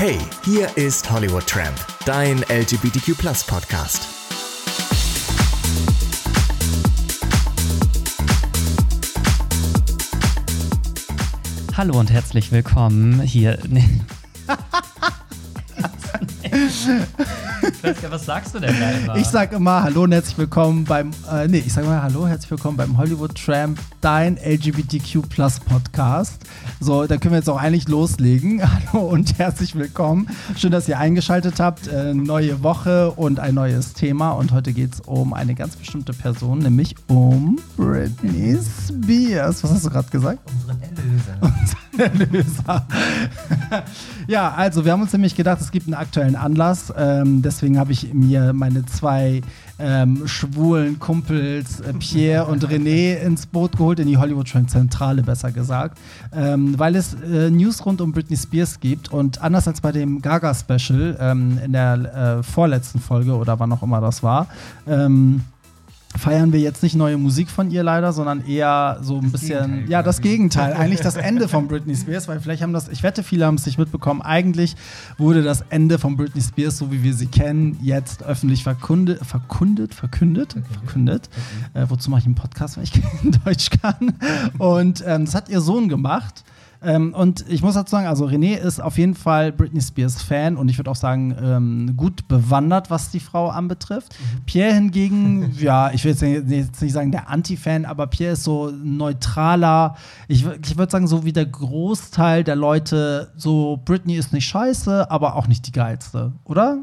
Hey, hier ist Hollywood Tramp, dein LGBTQ Podcast. Hallo und herzlich willkommen hier. Nee. was sagst du denn da immer? Ich sag immer Hallo und herzlich willkommen beim, äh, nee, ich sag mal Hallo, herzlich willkommen beim Hollywood Tramp, dein LGBTQ Plus Podcast. So, da können wir jetzt auch eigentlich loslegen. Hallo und herzlich willkommen. Schön, dass ihr eingeschaltet habt. Äh, neue Woche und ein neues Thema. Und heute geht es um eine ganz bestimmte Person, nämlich um Britney Spears. Was hast du gerade gesagt? Unseren Erlöser. Erlöser. ja, also wir haben uns nämlich gedacht, es gibt einen aktuellen Anlass. Ähm, deswegen habe ich mir meine zwei ähm, schwulen Kumpels äh, Pierre und René ins Boot geholt, in die Hollywood Zentrale besser gesagt, ähm, weil es äh, News rund um Britney Spears gibt und anders als bei dem Gaga Special ähm, in der äh, vorletzten Folge oder wann auch immer das war, ähm, feiern wir jetzt nicht neue Musik von ihr leider, sondern eher so ein das bisschen, Gegenteil, ja, das Gegenteil, eigentlich das Ende von Britney Spears, weil vielleicht haben das, ich wette, viele haben es nicht mitbekommen, eigentlich wurde das Ende von Britney Spears, so wie wir sie kennen, jetzt öffentlich verkundet, verkundet, verkündet, okay. verkündet. Okay. Äh, wozu mache ich einen Podcast, wenn ich kein Deutsch kann? Und ähm, das hat ihr Sohn gemacht. Ähm, und ich muss dazu sagen, also René ist auf jeden Fall Britney Spears Fan und ich würde auch sagen, ähm, gut bewandert, was die Frau anbetrifft. Mhm. Pierre hingegen, ja, ich will jetzt, jetzt nicht sagen der Anti-Fan, aber Pierre ist so neutraler, ich, ich würde sagen, so wie der Großteil der Leute, so Britney ist nicht scheiße, aber auch nicht die geilste, oder?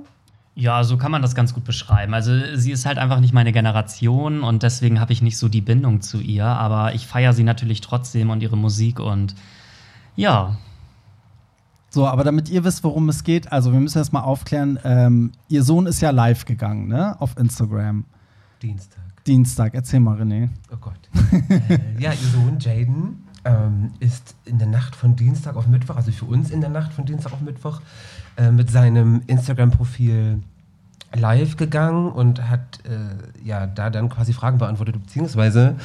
Ja, so kann man das ganz gut beschreiben. Also sie ist halt einfach nicht meine Generation und deswegen habe ich nicht so die Bindung zu ihr, aber ich feiere sie natürlich trotzdem und ihre Musik und ja. So, aber damit ihr wisst, worum es geht, also wir müssen erst mal aufklären, ähm, ihr Sohn ist ja live gegangen, ne? Auf Instagram. Dienstag. Dienstag, erzähl mal, René. Oh Gott. äh, ja, ihr Sohn Jaden ähm, ist in der Nacht von Dienstag auf Mittwoch, also für uns in der Nacht von Dienstag auf Mittwoch, äh, mit seinem Instagram-Profil live gegangen und hat äh, ja da dann quasi Fragen beantwortet, beziehungsweise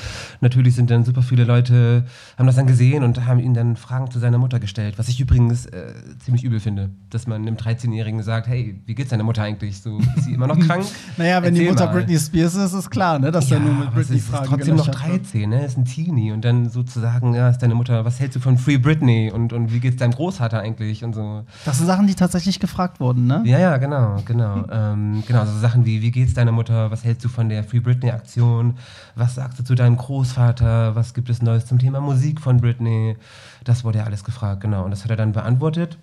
natürlich sind dann super viele Leute, haben das dann gesehen und haben ihn dann Fragen zu seiner Mutter gestellt, was ich übrigens äh, ziemlich übel finde, dass man einem 13-Jährigen sagt, hey, wie geht's deiner Mutter eigentlich? So, ist sie immer noch krank? naja, wenn Erzähl die Mutter mal. Britney Spears ist, ist klar, ne, dass ja, er nur mit Britney ist, Fragen ist trotzdem noch 13, ne, ist ein Teenie und dann sozusagen, ja, ist deine Mutter, was hältst du von Free Britney und, und wie geht's deinem Großvater eigentlich und so. Das sind Sachen, die tatsächlich gefragt wurden, ne? Ja, ja, genau, genau. ähm, genau, so Sachen wie, wie geht's deiner Mutter, was hältst du von der Free Britney-Aktion, was sagst du zu deinem Großvater, was gibt es Neues zum Thema Musik von Britney, das wurde ja alles gefragt, genau, und das hat er dann beantwortet.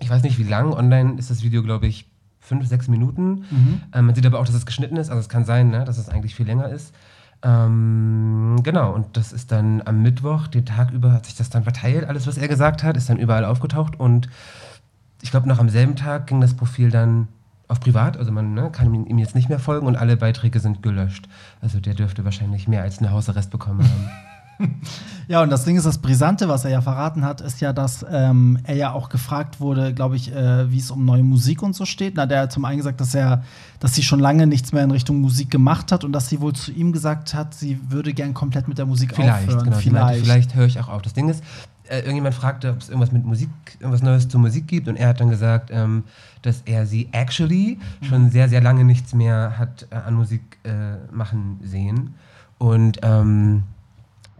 Ich weiß nicht, wie lang, online ist das Video, glaube ich, fünf, sechs Minuten. Mhm. Ähm, man sieht aber auch, dass es geschnitten ist, also es kann sein, ne, dass es eigentlich viel länger ist. Ähm, genau, und das ist dann am Mittwoch, den Tag über, hat sich das dann verteilt. Alles, was er gesagt hat, ist dann überall aufgetaucht. Und ich glaube, noch am selben Tag ging das Profil dann auf privat, also man ne, kann ihm jetzt nicht mehr folgen und alle Beiträge sind gelöscht. Also der dürfte wahrscheinlich mehr als einen Hausarrest bekommen haben. Ja, und das Ding ist, das Brisante, was er ja verraten hat, ist ja, dass ähm, er ja auch gefragt wurde, glaube ich, äh, wie es um neue Musik und so steht. Na, der hat zum einen gesagt, dass er, dass sie schon lange nichts mehr in Richtung Musik gemacht hat und dass sie wohl zu ihm gesagt hat, sie würde gern komplett mit der Musik vielleicht, aufhören. Genau, vielleicht, meinte, vielleicht höre ich auch auf. Das Ding ist, äh, irgendjemand fragte, ob es irgendwas mit Musik, irgendwas Neues zur Musik gibt und er hat dann gesagt, ähm, dass er sie actually mhm. schon sehr, sehr lange nichts mehr hat äh, an Musik äh, machen sehen. Und ähm,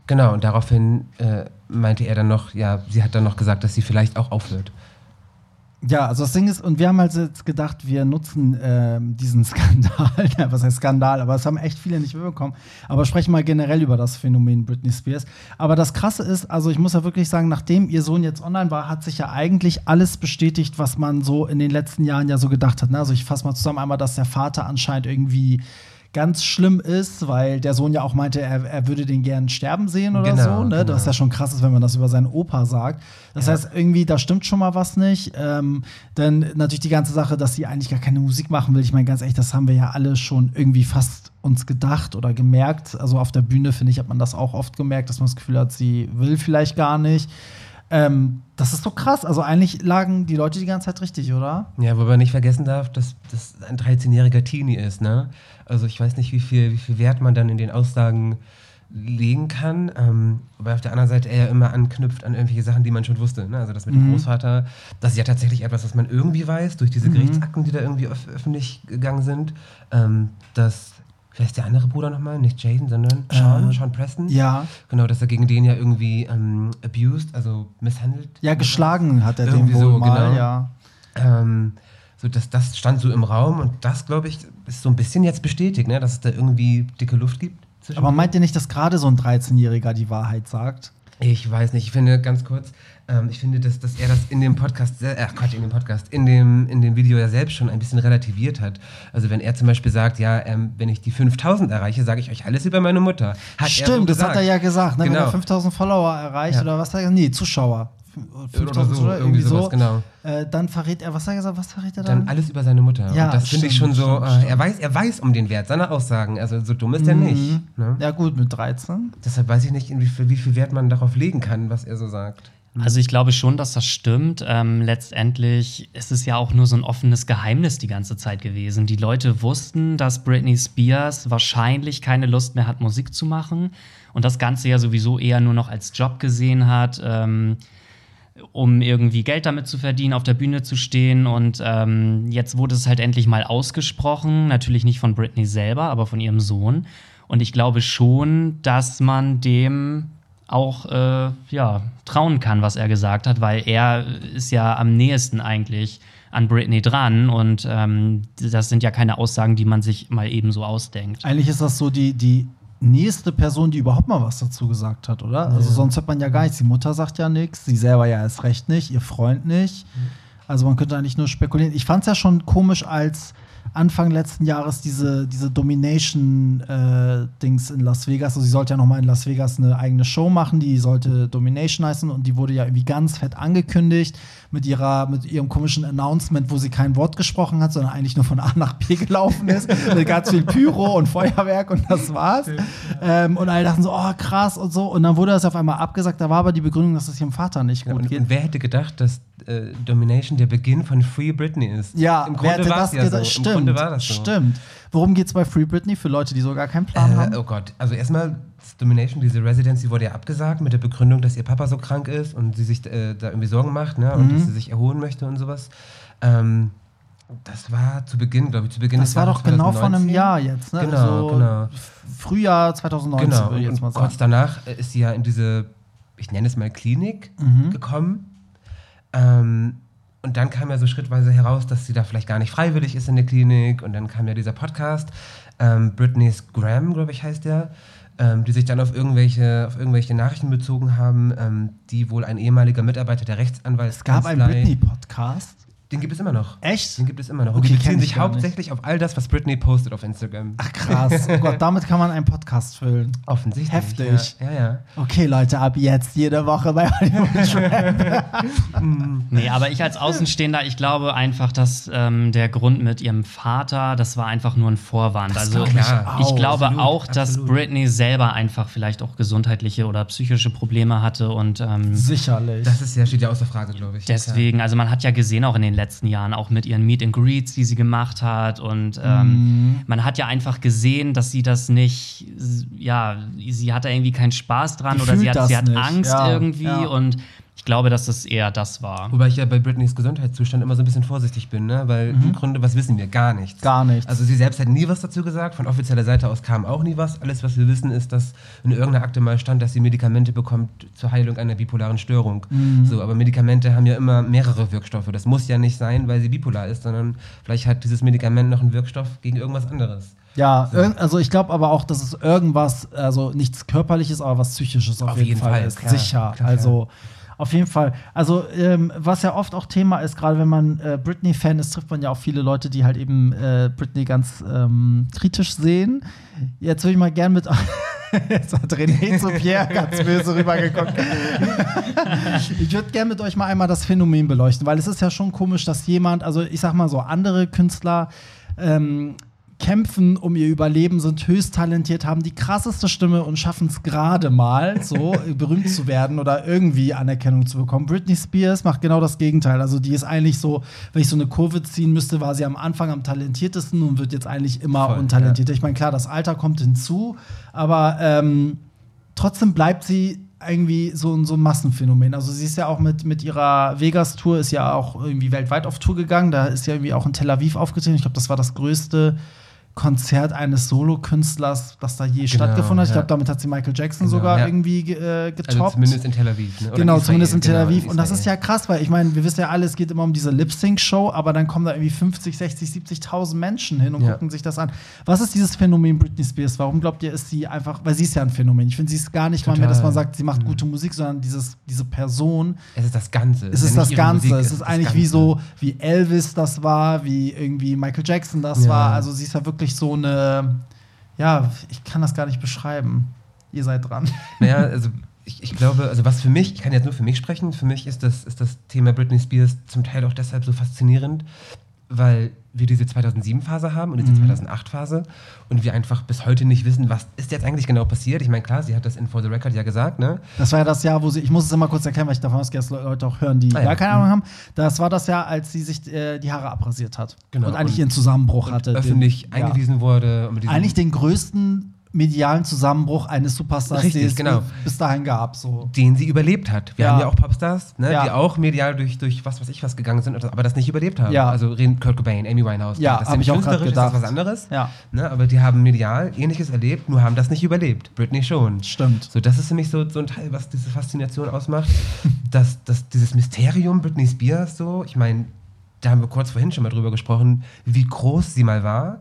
genau, und daraufhin äh, meinte er dann noch, ja, sie hat dann noch gesagt, dass sie vielleicht auch aufhört. Ja, also das Ding ist, und wir haben halt jetzt gedacht, wir nutzen ähm, diesen Skandal, was heißt Skandal, aber das haben echt viele nicht mitbekommen. Aber sprechen mal generell über das Phänomen Britney Spears. Aber das Krasse ist, also ich muss ja wirklich sagen, nachdem ihr Sohn jetzt online war, hat sich ja eigentlich alles bestätigt, was man so in den letzten Jahren ja so gedacht hat. Ne? Also ich fasse mal zusammen einmal, dass der Vater anscheinend irgendwie ganz schlimm ist, weil der Sohn ja auch meinte, er, er würde den gern sterben sehen oder genau, so. Ne? Genau. Das ja schon krass ist, wenn man das über seinen Opa sagt. Das ja. heißt, irgendwie, da stimmt schon mal was nicht. Ähm, dann natürlich die ganze Sache, dass sie eigentlich gar keine Musik machen will. Ich meine, ganz ehrlich, das haben wir ja alle schon irgendwie fast uns gedacht oder gemerkt. Also auf der Bühne, finde ich, hat man das auch oft gemerkt, dass man das Gefühl hat, sie will vielleicht gar nicht. Ähm, das ist so krass. Also eigentlich lagen die Leute die ganze Zeit richtig, oder? Ja, wobei man nicht vergessen darf, dass das ein 13-jähriger Teenie ist, ne? Also ich weiß nicht, wie viel, wie viel Wert man dann in den Aussagen legen kann. Ähm, wobei auf der anderen Seite er ja immer anknüpft an irgendwelche Sachen, die man schon wusste. Ne? Also das mit dem Großvater, das ist ja tatsächlich etwas, was man irgendwie weiß, durch diese Gerichtsakten, die da irgendwie öf öffentlich gegangen sind. Ähm, dass, wer ist der andere Bruder nochmal? Nicht Jaden, sondern Sean, Sean Preston. Ja. Genau, dass er gegen den ja irgendwie ähm, abused, also misshandelt. Ja, geschlagen hat er den Irgendwie wohl so, mal, genau. ja. Ähm, so das, das stand so im Raum und das, glaube ich, ist so ein bisschen jetzt bestätigt, ne? dass es da irgendwie dicke Luft gibt. Aber meint ihr nicht, dass gerade so ein 13-Jähriger die Wahrheit sagt? Ich weiß nicht, ich finde ganz kurz, ähm, ich finde, dass, dass er das in dem Podcast, ach Quatsch, in dem Podcast, in dem, in dem Video ja selbst schon ein bisschen relativiert hat. Also wenn er zum Beispiel sagt, ja, ähm, wenn ich die 5000 erreiche, sage ich euch alles über meine Mutter. Hat er so Stimmt, das hat er ja gesagt. Ne? Wenn Genau. er 5000 Follower erreicht Ja. oder was er Nee, Zuschauer. Oder 5000 so, Zuschauer, irgendwie sowas, genau. Äh, dann verrät er, was hat er gesagt? Was verrät er dann? Dann alles über seine Mutter. Ja, und das finde ich schon stimmt, so, stimmt, äh, stimmt. er, weiß, er weiß um den Wert seiner Aussagen. Also so dumm ist er nicht. Ne? Ja, gut, mit 13. Deshalb weiß ich nicht, wie viel, wie viel Wert man darauf legen kann, was er so sagt. Also ich glaube schon, dass das stimmt. Ähm, letztendlich ist es ja auch nur so ein offenes Geheimnis die ganze Zeit gewesen. Die Leute wussten, dass Britney Spears wahrscheinlich keine Lust mehr hat, Musik zu machen und das Ganze ja sowieso eher nur noch als Job gesehen hat. Ähm, um irgendwie Geld damit zu verdienen, auf der Bühne zu stehen. Und ähm, jetzt wurde es halt endlich mal ausgesprochen. Natürlich nicht von Britney selber, aber von ihrem Sohn. Und ich glaube schon, dass man dem auch äh, ja, trauen kann, was er gesagt hat, weil er ist ja am nächsten eigentlich an Britney dran. Und ähm, das sind ja keine Aussagen, die man sich mal eben so ausdenkt. Eigentlich ist das so die, die nächste Person, die überhaupt mal was dazu gesagt hat, oder? Also sonst hört man ja gar nichts. Die Mutter sagt ja nichts, sie selber ja erst recht nicht, ihr Freund nicht. Also man könnte eigentlich nur spekulieren. Ich fand es ja schon komisch, als Anfang letzten Jahres diese, diese Domination-Dings in Las Vegas. Also sie sollte ja noch mal in Las Vegas eine eigene Show machen, die sollte Domination heißen und die wurde ja irgendwie ganz fett angekündigt mit ihrer mit ihrem komischen Announcement, wo sie kein Wort gesprochen hat, sondern eigentlich nur von A nach B gelaufen ist mit ganz viel Pyro und Feuerwerk und das war's. Ähm, und alle dachten so, oh krass und so. Und dann wurde das auf einmal abgesagt. Da war aber die Begründung, dass es ihrem Vater nicht gut Und, geht. und wer hätte gedacht, dass äh, Domination der Beginn von Free Britney ist? Ja, im wer Grunde hätte war das ja gedacht? so. Stimmt, Im Grunde war das so. stimmt. Worum geht's bei Free Britney für Leute, die so gar keinen Plan Äh, haben? oh Gott, also erstmal Domination, diese Residency wurde ja abgesagt mit der Begründung, dass ihr Papa so krank ist und sie sich äh, da irgendwie Sorgen macht ne, Mhm. und dass sie sich erholen möchte und sowas. Ähm, das war zu Beginn, glaube ich, zu Beginn Das war doch genau vor einem 2019. Jahr jetzt, ne? Genau, also genau. Frühjahr 2019 Genau, würde ich jetzt mal sagen. kurz danach äh, ist sie ja in diese, ich nenne es mal Klinik Mhm. gekommen. Ähm, und dann kam ja so schrittweise heraus, dass sie da vielleicht gar nicht freiwillig ist in der Klinik. Und dann kam ja dieser Podcast, ähm, Britney's Graham, glaube ich, heißt der, ähm, die sich dann auf irgendwelche, auf irgendwelche Nachrichten bezogen haben, ähm, die wohl ein ehemaliger Mitarbeiter der Rechtsanwaltskanzlei... Es gab einen Britney-Podcast. Den gibt es immer noch. Echt? Den gibt es immer noch. Und Okay, die beziehen ich sich nicht. hauptsächlich auf all das, was Britney postet auf Instagram. Ach krass. Oh Gott, damit kann man einen Podcast füllen. Offensichtlich. Heftig. Ja, ja. ja. Okay, Leute, ab jetzt jede Woche bei Hollywood Tramp. Nee, aber ich als Außenstehender, ich glaube einfach, dass ähm, der Grund mit ihrem Vater, das war einfach nur ein Vorwand. also glaub ich ich, glaube Absolut, auch, dass absolut. Britney selber einfach vielleicht auch gesundheitliche oder psychische Probleme hatte und ähm, Sicherlich. Das ist ja, steht ja außer Frage, glaube ich. Deswegen, also man hat ja gesehen auch in den letzten Jahren, auch mit ihren Meet and Greets, die sie gemacht hat. Und ähm, Mhm. man hat ja einfach gesehen, dass sie das nicht, ja, sie hat da irgendwie keinen Spaß dran Die oder sie hat, sie hat nicht. Angst Ja, irgendwie. ja. Und ich glaube, dass das eher das war. Wobei ich ja bei Britneys Gesundheitszustand immer so ein bisschen vorsichtig bin, ne? weil im Grunde, was wissen wir? Gar nichts. Mhm. Gar nichts. Also sie selbst hat nie was dazu gesagt, von offizieller Seite aus kam auch nie was. Alles, was wir wissen, ist, dass in irgendeiner Akte mal stand, dass sie Medikamente bekommt zur Heilung einer bipolaren Störung. Mhm. So, aber Medikamente haben ja immer mehrere Wirkstoffe. Das muss ja nicht sein, weil sie bipolar ist, sondern vielleicht hat dieses Medikament noch einen Wirkstoff gegen irgendwas anderes. Ja, irg- also ich glaube aber auch, dass es irgendwas, also nichts Körperliches, aber was Psychisches auf, Auf jeden, jeden Fall, Fall, ist. klar, Sicher. klar, also auf jeden Fall. Also ähm, was ja oft auch Thema ist, gerade wenn man äh, Britney-Fan ist, trifft man ja auch viele Leute, die halt eben äh, Britney ganz ähm, kritisch sehen. Jetzt würde ich mal gern mit Jetzt hat René zu Pierre ganz böse rübergeguckt. ich würde gerne mit euch mal einmal das Phänomen beleuchten, weil es ist ja schon komisch, dass jemand, also ich sag mal so, andere Künstler ähm, kämpfen um ihr Überleben, sind höchst talentiert, haben die krasseste Stimme und schaffen es gerade mal, so berühmt zu werden oder irgendwie Anerkennung zu bekommen. Britney Spears macht genau das Gegenteil. Also die ist eigentlich so, wenn ich so eine Kurve ziehen müsste, war sie am Anfang am talentiertesten und wird jetzt eigentlich immer Voll, untalentierter. Ich meine, klar, das Alter kommt hinzu, aber ähm, trotzdem bleibt sie irgendwie so, so ein Massenphänomen. Also sie ist ja auch mit, mit ihrer Vegas-Tour, ist ja auch irgendwie weltweit auf Tour gegangen. Da ist ja irgendwie auch in Tel Aviv aufgetreten. Ich glaube, das war das größte Konzert eines Solokünstlers, das da je Genau, stattgefunden hat. Ich glaube, damit hat sie Michael Jackson Genau, sogar ja. irgendwie ge- äh, getoppt. Also zumindest in Tel Aviv. Ne? Genau, Israel, zumindest in Tel genau, Aviv. Und das ist ja krass, weil ich meine, wir wissen ja alle, es geht immer um diese Lip-Sync-Show, aber dann kommen da irgendwie 50, 60, 70.000 Menschen hin und Ja. gucken sich das an. Was ist dieses Phänomen Britney Spears? Warum glaubt ihr, ist sie einfach, weil sie ist ja ein Phänomen. Ich finde, sie ist gar nicht mal mehr, dass Total. man sagt, sie macht gute Musik, sondern dieses, diese Person, Es ist das Ganze. es ist ja das Ganze. Musik, es ist eigentlich wie Ganze. so, wie Elvis das war, wie irgendwie Michael Jackson das war. Also sie ist ja wirklich so eine, ja, ich kann das gar nicht beschreiben. Ihr seid dran. Naja, also ich, ich glaube, also was für mich, ich kann jetzt nur für mich sprechen, für mich ist das, ist das Thema Britney Spears zum Teil auch deshalb so faszinierend, weil wir diese 2007-Phase haben und diese Mhm. 2008-Phase und wir einfach bis heute nicht wissen, was ist jetzt eigentlich genau passiert. Ich meine, klar, sie hat das in For the Record ja gesagt, ne? Das war ja das Jahr, wo sie, ich muss es immer kurz erklären, weil ich davon ausgehe, dass Leute auch hören, die Ah, ja. gar keine Ahnung haben. Das war das Jahr, als sie sich äh, die Haare abrasiert hat. Genau. Und eigentlich Und- ihren Zusammenbruch hatte. Öffentlich Den- ja. eingewiesen wurde. Mit diesem- Eigentlich den größten medialen Zusammenbruch eines Superstars, Richtig, den es genau. bis dahin gab. So. den sie überlebt hat. Wir Ja. haben ja auch Popstars, ne, Ja. die auch medial durch, durch was weiß ich was gegangen sind, aber das nicht überlebt haben. Ja. Also Kurt Cobain, Amy Winehouse. Ja, das auch grad künstlerisch, ist das was anderes. Ja. Ne, aber die haben medial ähnliches erlebt, nur haben das nicht überlebt. Britney schon. Stimmt. So, das ist für mich so, so ein Teil, was diese Faszination ausmacht. dass, dass dieses Mysterium Britney Spears so, ich meine, da haben wir kurz vorhin schon mal drüber gesprochen, wie groß sie mal war.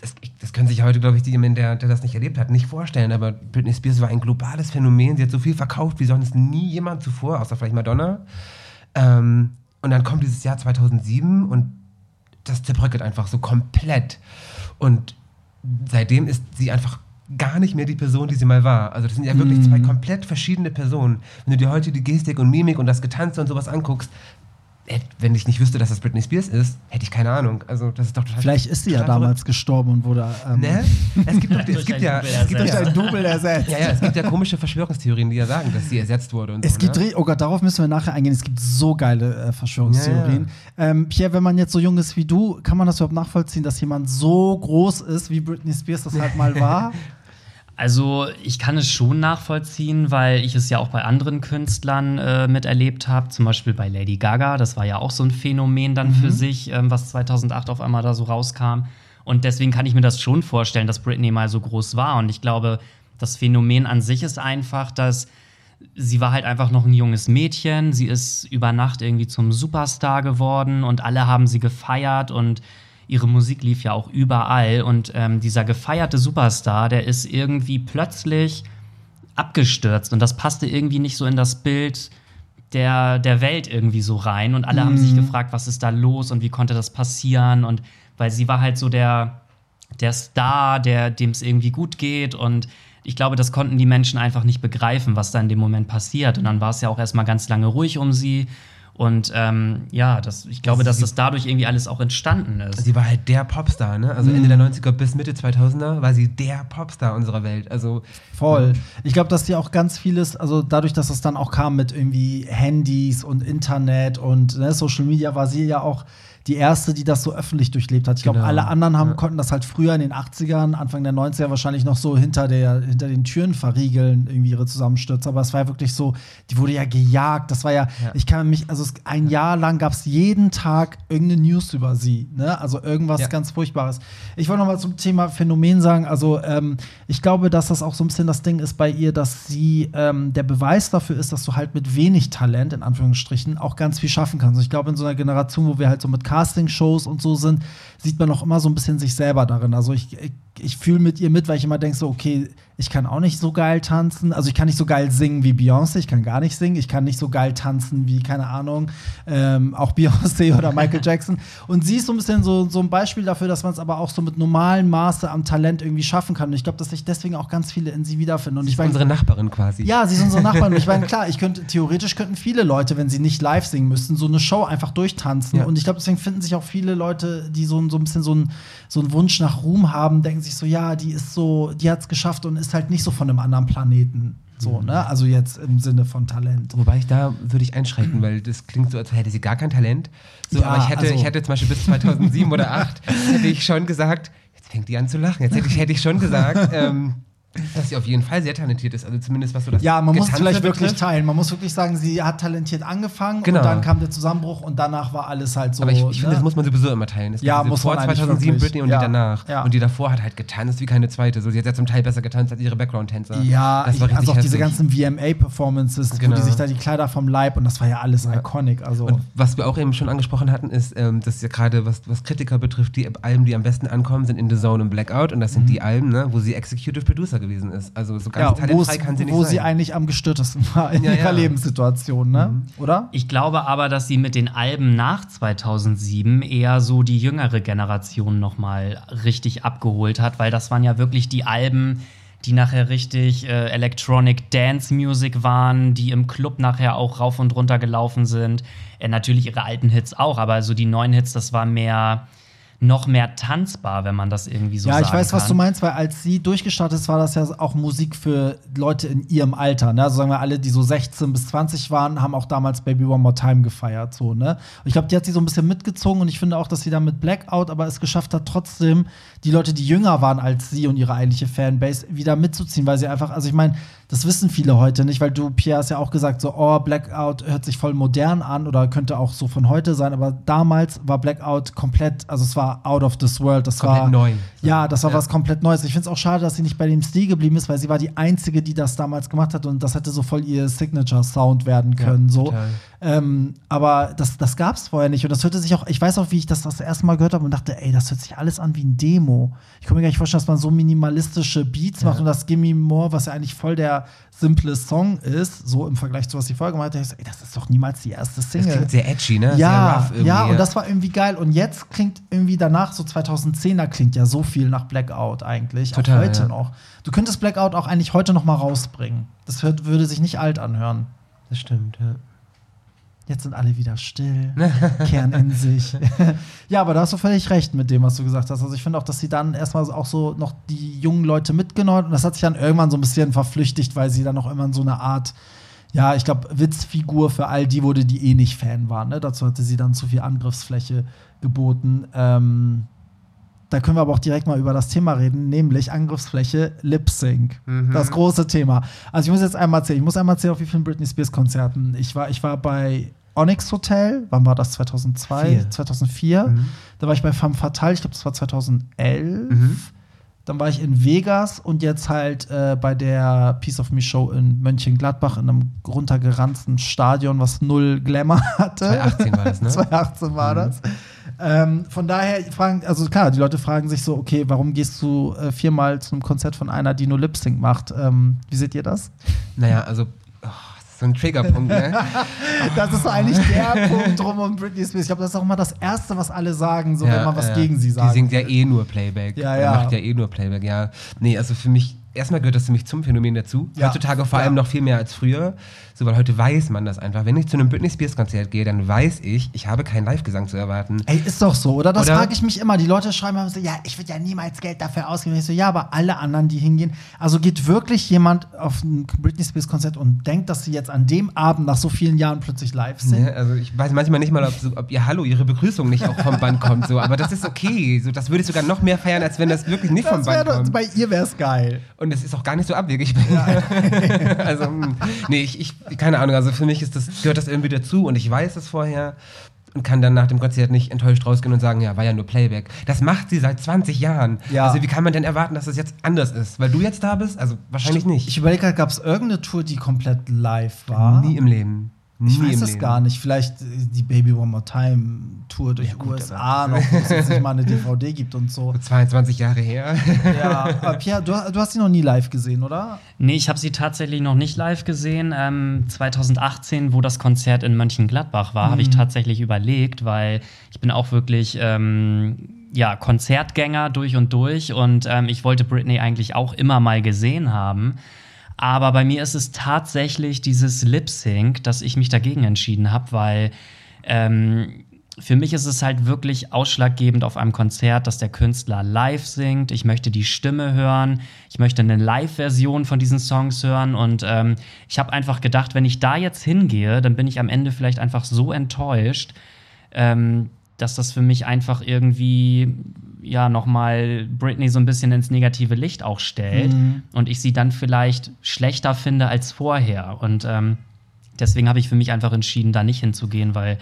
Das, das können sich heute, glaube ich, die, der, der das nicht erlebt hat, nicht vorstellen. Aber Britney Spears war ein globales Phänomen. Sie hat so viel verkauft wie sonst nie jemand zuvor, außer vielleicht Madonna. Ähm, und dann kommt dieses Jahr 2007 und das zerbröckelt einfach so komplett. Und seitdem ist sie einfach gar nicht mehr die Person, die sie mal war. Also das sind ja wirklich zwei komplett verschiedene Personen. Wenn du dir heute die Gestik und Mimik und das Getanze und sowas anguckst, wenn ich nicht wüsste, dass das Britney Spears ist, hätte ich keine Ahnung. Also das ist doch total Vielleicht ist sie ja damals gestorben und wurde. Ähm. Ne? Es gibt, doch, es gibt ja, es gibt ja, ein Double ersetzt. ja, ja, es gibt ja komische Verschwörungstheorien, die ja sagen, dass sie ersetzt wurde und Es so. gibt, ne? oh Gott, darauf müssen wir nachher eingehen. Es gibt so geile äh, Verschwörungstheorien. Ähm, Pierre, wenn man jetzt so jung ist wie du, kann man das überhaupt nachvollziehen, dass jemand so groß ist, wie Britney Spears das halt mal war? Also ich kann es schon nachvollziehen, weil ich es ja auch bei anderen Künstlern äh, miterlebt habe, zum Beispiel bei Lady Gaga. Das war ja auch so ein Phänomen dann für sich, ähm, was 2008 auf einmal da so rauskam. Und deswegen kann ich mir das schon vorstellen, dass Britney mal so groß war. Und ich glaube, das Phänomen an sich ist einfach, dass sie war halt einfach noch ein junges Mädchen. Sie ist über Nacht irgendwie zum Superstar geworden und alle haben sie gefeiert und ihre Musik lief ja auch überall. Und ähm, dieser gefeierte Superstar, der ist irgendwie plötzlich abgestürzt und das passte irgendwie nicht so in das Bild der, der Welt irgendwie so rein. Und alle haben sich gefragt, was ist da los und wie konnte das passieren? Und weil sie war halt so der, der Star, der, dem es irgendwie gut geht. Und ich glaube, das konnten die Menschen einfach nicht begreifen, was da in dem Moment passiert. Und dann war es ja auch erstmal ganz lange ruhig um sie. Und ähm, ja, das, ich glaube, dass das dadurch irgendwie alles auch entstanden ist. Sie war halt der Popstar, ne? Also Ende der 90er bis Mitte 2000er war sie der Popstar unserer Welt. Also Voll. Ich glaube, dass sie auch ganz vieles, also dadurch, dass es dann auch kam mit irgendwie Handys und Internet und ne, Social Media, war sie ja auch die erste, die das so öffentlich durchlebt hat. Ich glaube, Genau. alle anderen haben, Ja. konnten das halt früher in den 80ern, Anfang der 90er wahrscheinlich noch so hinter, der, hinter den Türen verriegeln, irgendwie ihre Zusammenstürze. Aber es war ja wirklich so, die wurde ja gejagt. Das war ja, Ja. ich kann mich, also es, ein Jahr lang gab es jeden Tag irgendeine News über sie. Ne? Also irgendwas ganz Furchtbares. Ich wollte noch mal zum Thema Phänomen sagen. Also ähm, ich glaube, dass das auch so ein bisschen das Ding ist bei ihr, dass sie ähm, der Beweis dafür ist, dass du halt mit wenig Talent, in Anführungsstrichen, auch ganz viel schaffen kannst. Und ich glaube, in so einer Generation, wo wir halt so mit Castingshows und so sind, sieht man auch immer so ein bisschen sich selber darin. Also ich, ich, ich fühle mit ihr mit, weil ich immer denke so, okay, ich kann auch nicht so geil tanzen. Also ich kann nicht so geil singen wie Beyoncé, ich kann gar nicht singen. Ich kann nicht so geil tanzen wie, keine Ahnung, ähm, auch Beyoncé oder Michael Jackson. Und sie ist so ein bisschen so, so ein Beispiel dafür, dass man es aber auch so mit normalem Maße am Talent irgendwie schaffen kann. Und ich glaube, dass sich deswegen auch ganz viele in sie wiederfinden. Und sie ich ist meine, unsere Nachbarin quasi. ja, sie sind unsere Nachbarn. Und ich meine, klar, ich könnte, theoretisch könnten viele Leute, wenn sie nicht live singen müssten, so eine Show einfach durchtanzen. Ja. Und ich glaube, deswegen finden sich auch viele Leute, die so, ein- so ein bisschen so, ein, so einen Wunsch nach Ruhm haben, denken sich so, ja, die ist so, die hat es geschafft und ist halt nicht so von einem anderen Planeten. So, ne? Also jetzt im Sinne von Talent. Wobei ich da würde ich einschreiten, weil das klingt so, als hätte sie gar kein Talent. So, Ja, aber ich hätte, also- ich hätte zum Beispiel bis 2007 oder 2008 hätte ich schon gesagt, jetzt fängt die an zu lachen. Jetzt hätte ich, hätte ich schon gesagt, ähm, dass sie auf jeden Fall sehr talentiert ist. Also zumindest was so das Ja, man muss vielleicht wirklich betrifft. teilen. Man muss wirklich sagen, sie hat talentiert angefangen Genau. und dann kam der Zusammenbruch und danach war alles halt so. Aber ich, ich finde, ne? das muss man sowieso immer teilen. Gibt Ja, diese muss man vor eigentlich 2007 wirklich. Britney und Ja. die danach. Ja. Und die davor hat halt getanzt wie keine zweite. So, sie hat ja zum Teil besser getanzt als ihre Background-Tänzer. Ja, das ich, also auch diese hässlich. ganzen VMA-Performances, wo Genau. die sich da die Kleider vom Leib und das war ja alles iconic. Also Und was wir auch eben schon angesprochen hatten, ist, ähm, dass ja gerade, was, was Kritiker betrifft, die Alben, die am besten ankommen, sind In the Zone und Blackout. Und das sind die Alben, ne, wo sie Executive Producer gewesen ist. Also so Mhm. ja, ganz wo, talentfrei kann sie nicht wo sein. sie eigentlich am gestörtesten war in Ja, ihrer ja. Lebenssituation, ne? Oder? Ich glaube aber, dass sie mit den Alben nach 2007 eher so die jüngere Generation noch mal richtig abgeholt hat, weil das waren ja wirklich die Alben, die nachher richtig äh, Electronic Dance Music waren, die im Club nachher auch rauf und runter gelaufen sind. Äh, natürlich ihre alten Hits auch, aber so die neuen Hits, das war mehr noch mehr tanzbar, wenn man das irgendwie so ja, ich weiß, was kann. du meinst, weil als sie durchgestartet ist, war das ja auch Musik für Leute in ihrem Alter. Ne? Also sagen wir alle, die so 16 bis 20 waren, haben auch damals Baby One More Time gefeiert. So, ne? Und ich glaube, die hat sie so ein bisschen mitgezogen und ich finde auch, dass sie dann mit Blackout aber es geschafft hat, trotzdem die Leute, die jünger waren als sie und ihre eigentliche Fanbase, wieder mitzuziehen, weil sie einfach, also ich meine, das wissen viele heute nicht, weil du, Pierre, hast ja auch gesagt, so, oh, Blackout hört sich voll modern an oder könnte auch so von heute sein, aber damals war Blackout komplett, also es war out of this world. Das Komplett war neu. Ja, das war Ja. was komplett Neues. Ich finde es auch schade, dass sie nicht bei dem Stil geblieben ist, weil sie war die Einzige, die das damals gemacht hat und das hätte so voll ihr Signature-Sound werden können. so. total. Ähm, aber das, das gab es vorher nicht. Und das hörte sich auch, ich weiß auch, wie ich das das erste Mal gehört habe und dachte, ey, das hört sich alles an wie ein Demo. Ich kann mir gar nicht vorstellen, dass man so minimalistische Beats macht und das Gimme More, was ja eigentlich voll der simple Song ist, so im Vergleich zu was sie vorher gemacht hat, ich so, ey, das ist doch niemals die erste Das Single. klingt sehr edgy, ne? Ja, sehr ja, und das war irgendwie geil. Und jetzt klingt irgendwie danach, so 2010er klingt ja so viel nach Blackout eigentlich. Total, auch heute ja. noch. Du könntest Blackout auch eigentlich heute noch mal rausbringen. Das würde sich nicht alt anhören. Das stimmt, ja. Jetzt sind alle wieder still, kehren in sich. ja, aber da hast du völlig recht mit dem, was du gesagt hast. Also ich finde auch, dass sie dann erstmal auch so noch die jungen Leute mitgenommen hat. Und das hat sich dann irgendwann so ein bisschen verflüchtigt, weil sie dann auch irgendwann so eine Art, ja, ich glaube, Witzfigur für all die wurde, die eh nicht Fan waren. Ne? Dazu hatte sie dann zu viel Angriffsfläche geboten. Ähm, da können wir aber auch direkt mal über das Thema reden, nämlich Angriffsfläche Lip Sync. Das große Thema. Also ich muss jetzt einmal erzählen, ich muss einmal erzählen, auf wie vielen Britney Spears Konzerten. Ich war, ich war bei Onyx Hotel, wann war das? 2002, Vier. 2004. Da war ich bei Femme Fatale, ich glaube, das war 2011. Dann war ich in Vegas und jetzt halt äh, bei der Piece of Me Show in Mönchengladbach in einem runtergeranzten Stadion, was null Glamour hatte. 2018 war das, ne? 2018 war das. Ähm, von daher fragen, also klar, die Leute fragen sich so, okay, warum gehst du äh, viermal zu einem Konzert von einer, die nur Lip Sync macht? Ähm, wie seht ihr das? Naja, also, oh, das ist so ein Triggerpunkt, ne? Das ist so eigentlich der Punkt drum um Britney Spears. Ich glaube, das ist auch immer das Erste, was alle sagen, so wenn man was ja. gegen sie sagt. Die singt ja eh nur Playback. Ja, ja. Macht ja eh nur Playback, ja. Nee, also für mich, erstmal gehört das für mich zum Phänomen dazu. Ja. Heutzutage vor Ja. allem noch viel mehr als früher. So, weil heute weiß man das einfach. Wenn ich zu einem Britney Spears Konzert gehe, dann weiß ich, ich habe keinen Live-Gesang zu erwarten. Ey, ist doch so, oder? Das frage ich mich immer. Die Leute schreiben immer so, ja, ich würde ja niemals Geld dafür ausgeben. Ich so, ja, aber alle anderen, die hingehen. Also geht wirklich jemand auf ein Britney Spears Konzert und denkt, dass sie jetzt an dem Abend nach so vielen Jahren plötzlich live sind? Ne? Also ich weiß manchmal nicht mal, ob, so, ob ihr Hallo, ihre Begrüßung nicht auch vom Band kommt. So. Aber das ist okay. So, das würde ich sogar noch mehr feiern, als wenn das wirklich nicht vom Das wär Band kommt. bei ihr wäre es geil. Und es ist auch gar nicht so abwegig. also, hm, nee, ich, ich, keine Ahnung. Also für mich ist das, gehört das irgendwie dazu und ich weiß es vorher und kann dann nach dem Konzert nicht enttäuscht rausgehen und sagen, ja, war ja nur Playback. Das macht sie seit 20 Jahren. Ja. Also wie kann man denn erwarten, dass das jetzt anders ist? Weil du jetzt da bist? Also wahrscheinlich nicht. Ich überlege gerade, gab es irgendeine Tour, die komplett live war? Nie im Leben. Nie Ich weiß es gar nicht. Vielleicht äh, die Baby One More Time Tour durch die USA noch, wo es jetzt nicht mal eine DVD gibt und so. 22 Jahre her. Ja, aber Pierre, du, du hast sie noch nie live gesehen, oder? Nee, ich habe sie tatsächlich noch nicht live gesehen. Ähm, 2018, wo das Konzert in Mönchengladbach war, habe ich tatsächlich überlegt, weil ich bin auch wirklich ähm, ja, Konzertgänger durch und durch und ähm, ich wollte Britney eigentlich auch immer mal gesehen haben. Aber bei mir ist es tatsächlich dieses Lip Sync, dass ich mich dagegen entschieden habe, weil ähm, für mich ist es halt wirklich ausschlaggebend auf einem Konzert, dass der Künstler live singt. Ich möchte die Stimme hören. Ich möchte eine Live-Version von diesen Songs hören. Und ähm, ich habe einfach gedacht, wenn ich da jetzt hingehe, dann bin ich am Ende vielleicht einfach so enttäuscht, ähm, dass das für mich einfach irgendwie ja nochmal Britney so ein bisschen ins negative Licht auch stellt Mhm. und ich sie dann vielleicht schlechter finde als vorher. Und ähm, deswegen habe ich für mich einfach entschieden, da nicht hinzugehen, weil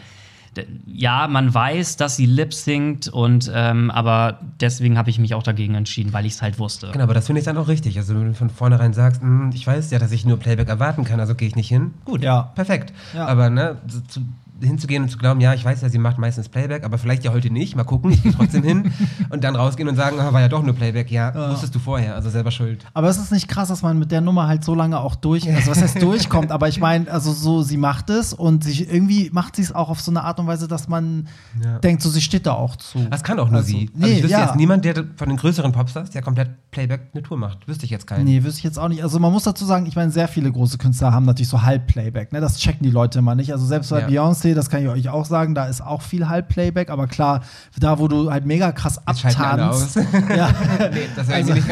ja, man weiß, dass sie lip singt und ähm, aber deswegen habe ich mich auch dagegen entschieden, weil ich es halt wusste. Genau, aber das finde ich dann auch richtig. Also, wenn du von vornherein sagst, "Hm, ich weiß ja, dass ich nur Playback erwarten kann, also gehe ich nicht hin. Gut, Ja. perfekt. Ja. Aber ne, zu, hinzugehen und zu glauben, ja, ich weiß ja, sie macht meistens Playback, aber vielleicht ja heute nicht. Mal gucken, ich gehe trotzdem hin und dann rausgehen und sagen, ah, war ja doch nur Playback. Ja, wusstest du vorher, also selber schuld. Aber es ist nicht krass, dass man mit der Nummer halt so lange auch durch, also was heißt durchkommt, aber ich meine, also so, sie macht es und sie, irgendwie macht sie es auch auf so eine Art und Weise, dass man Ja. denkt, so sie steht da auch zu. Das kann auch nur Also, sie. nee, also ich wüsste ja. jetzt niemand, der von den größeren Popstars, der komplett Playback eine Tour macht. Wüsste ich jetzt keinen. Nee, wüsste ich jetzt auch nicht. Also man muss dazu sagen, ich meine, sehr viele große Künstler haben natürlich so Halbplayback. Ne? Das checken die Leute immer nicht. Also selbst bei Ja. Beyoncé, das kann ich euch auch sagen, da ist auch viel Halbplayback. Aber klar, da wo du halt mega krass abtanzt. Ja, nee, das Also- nicht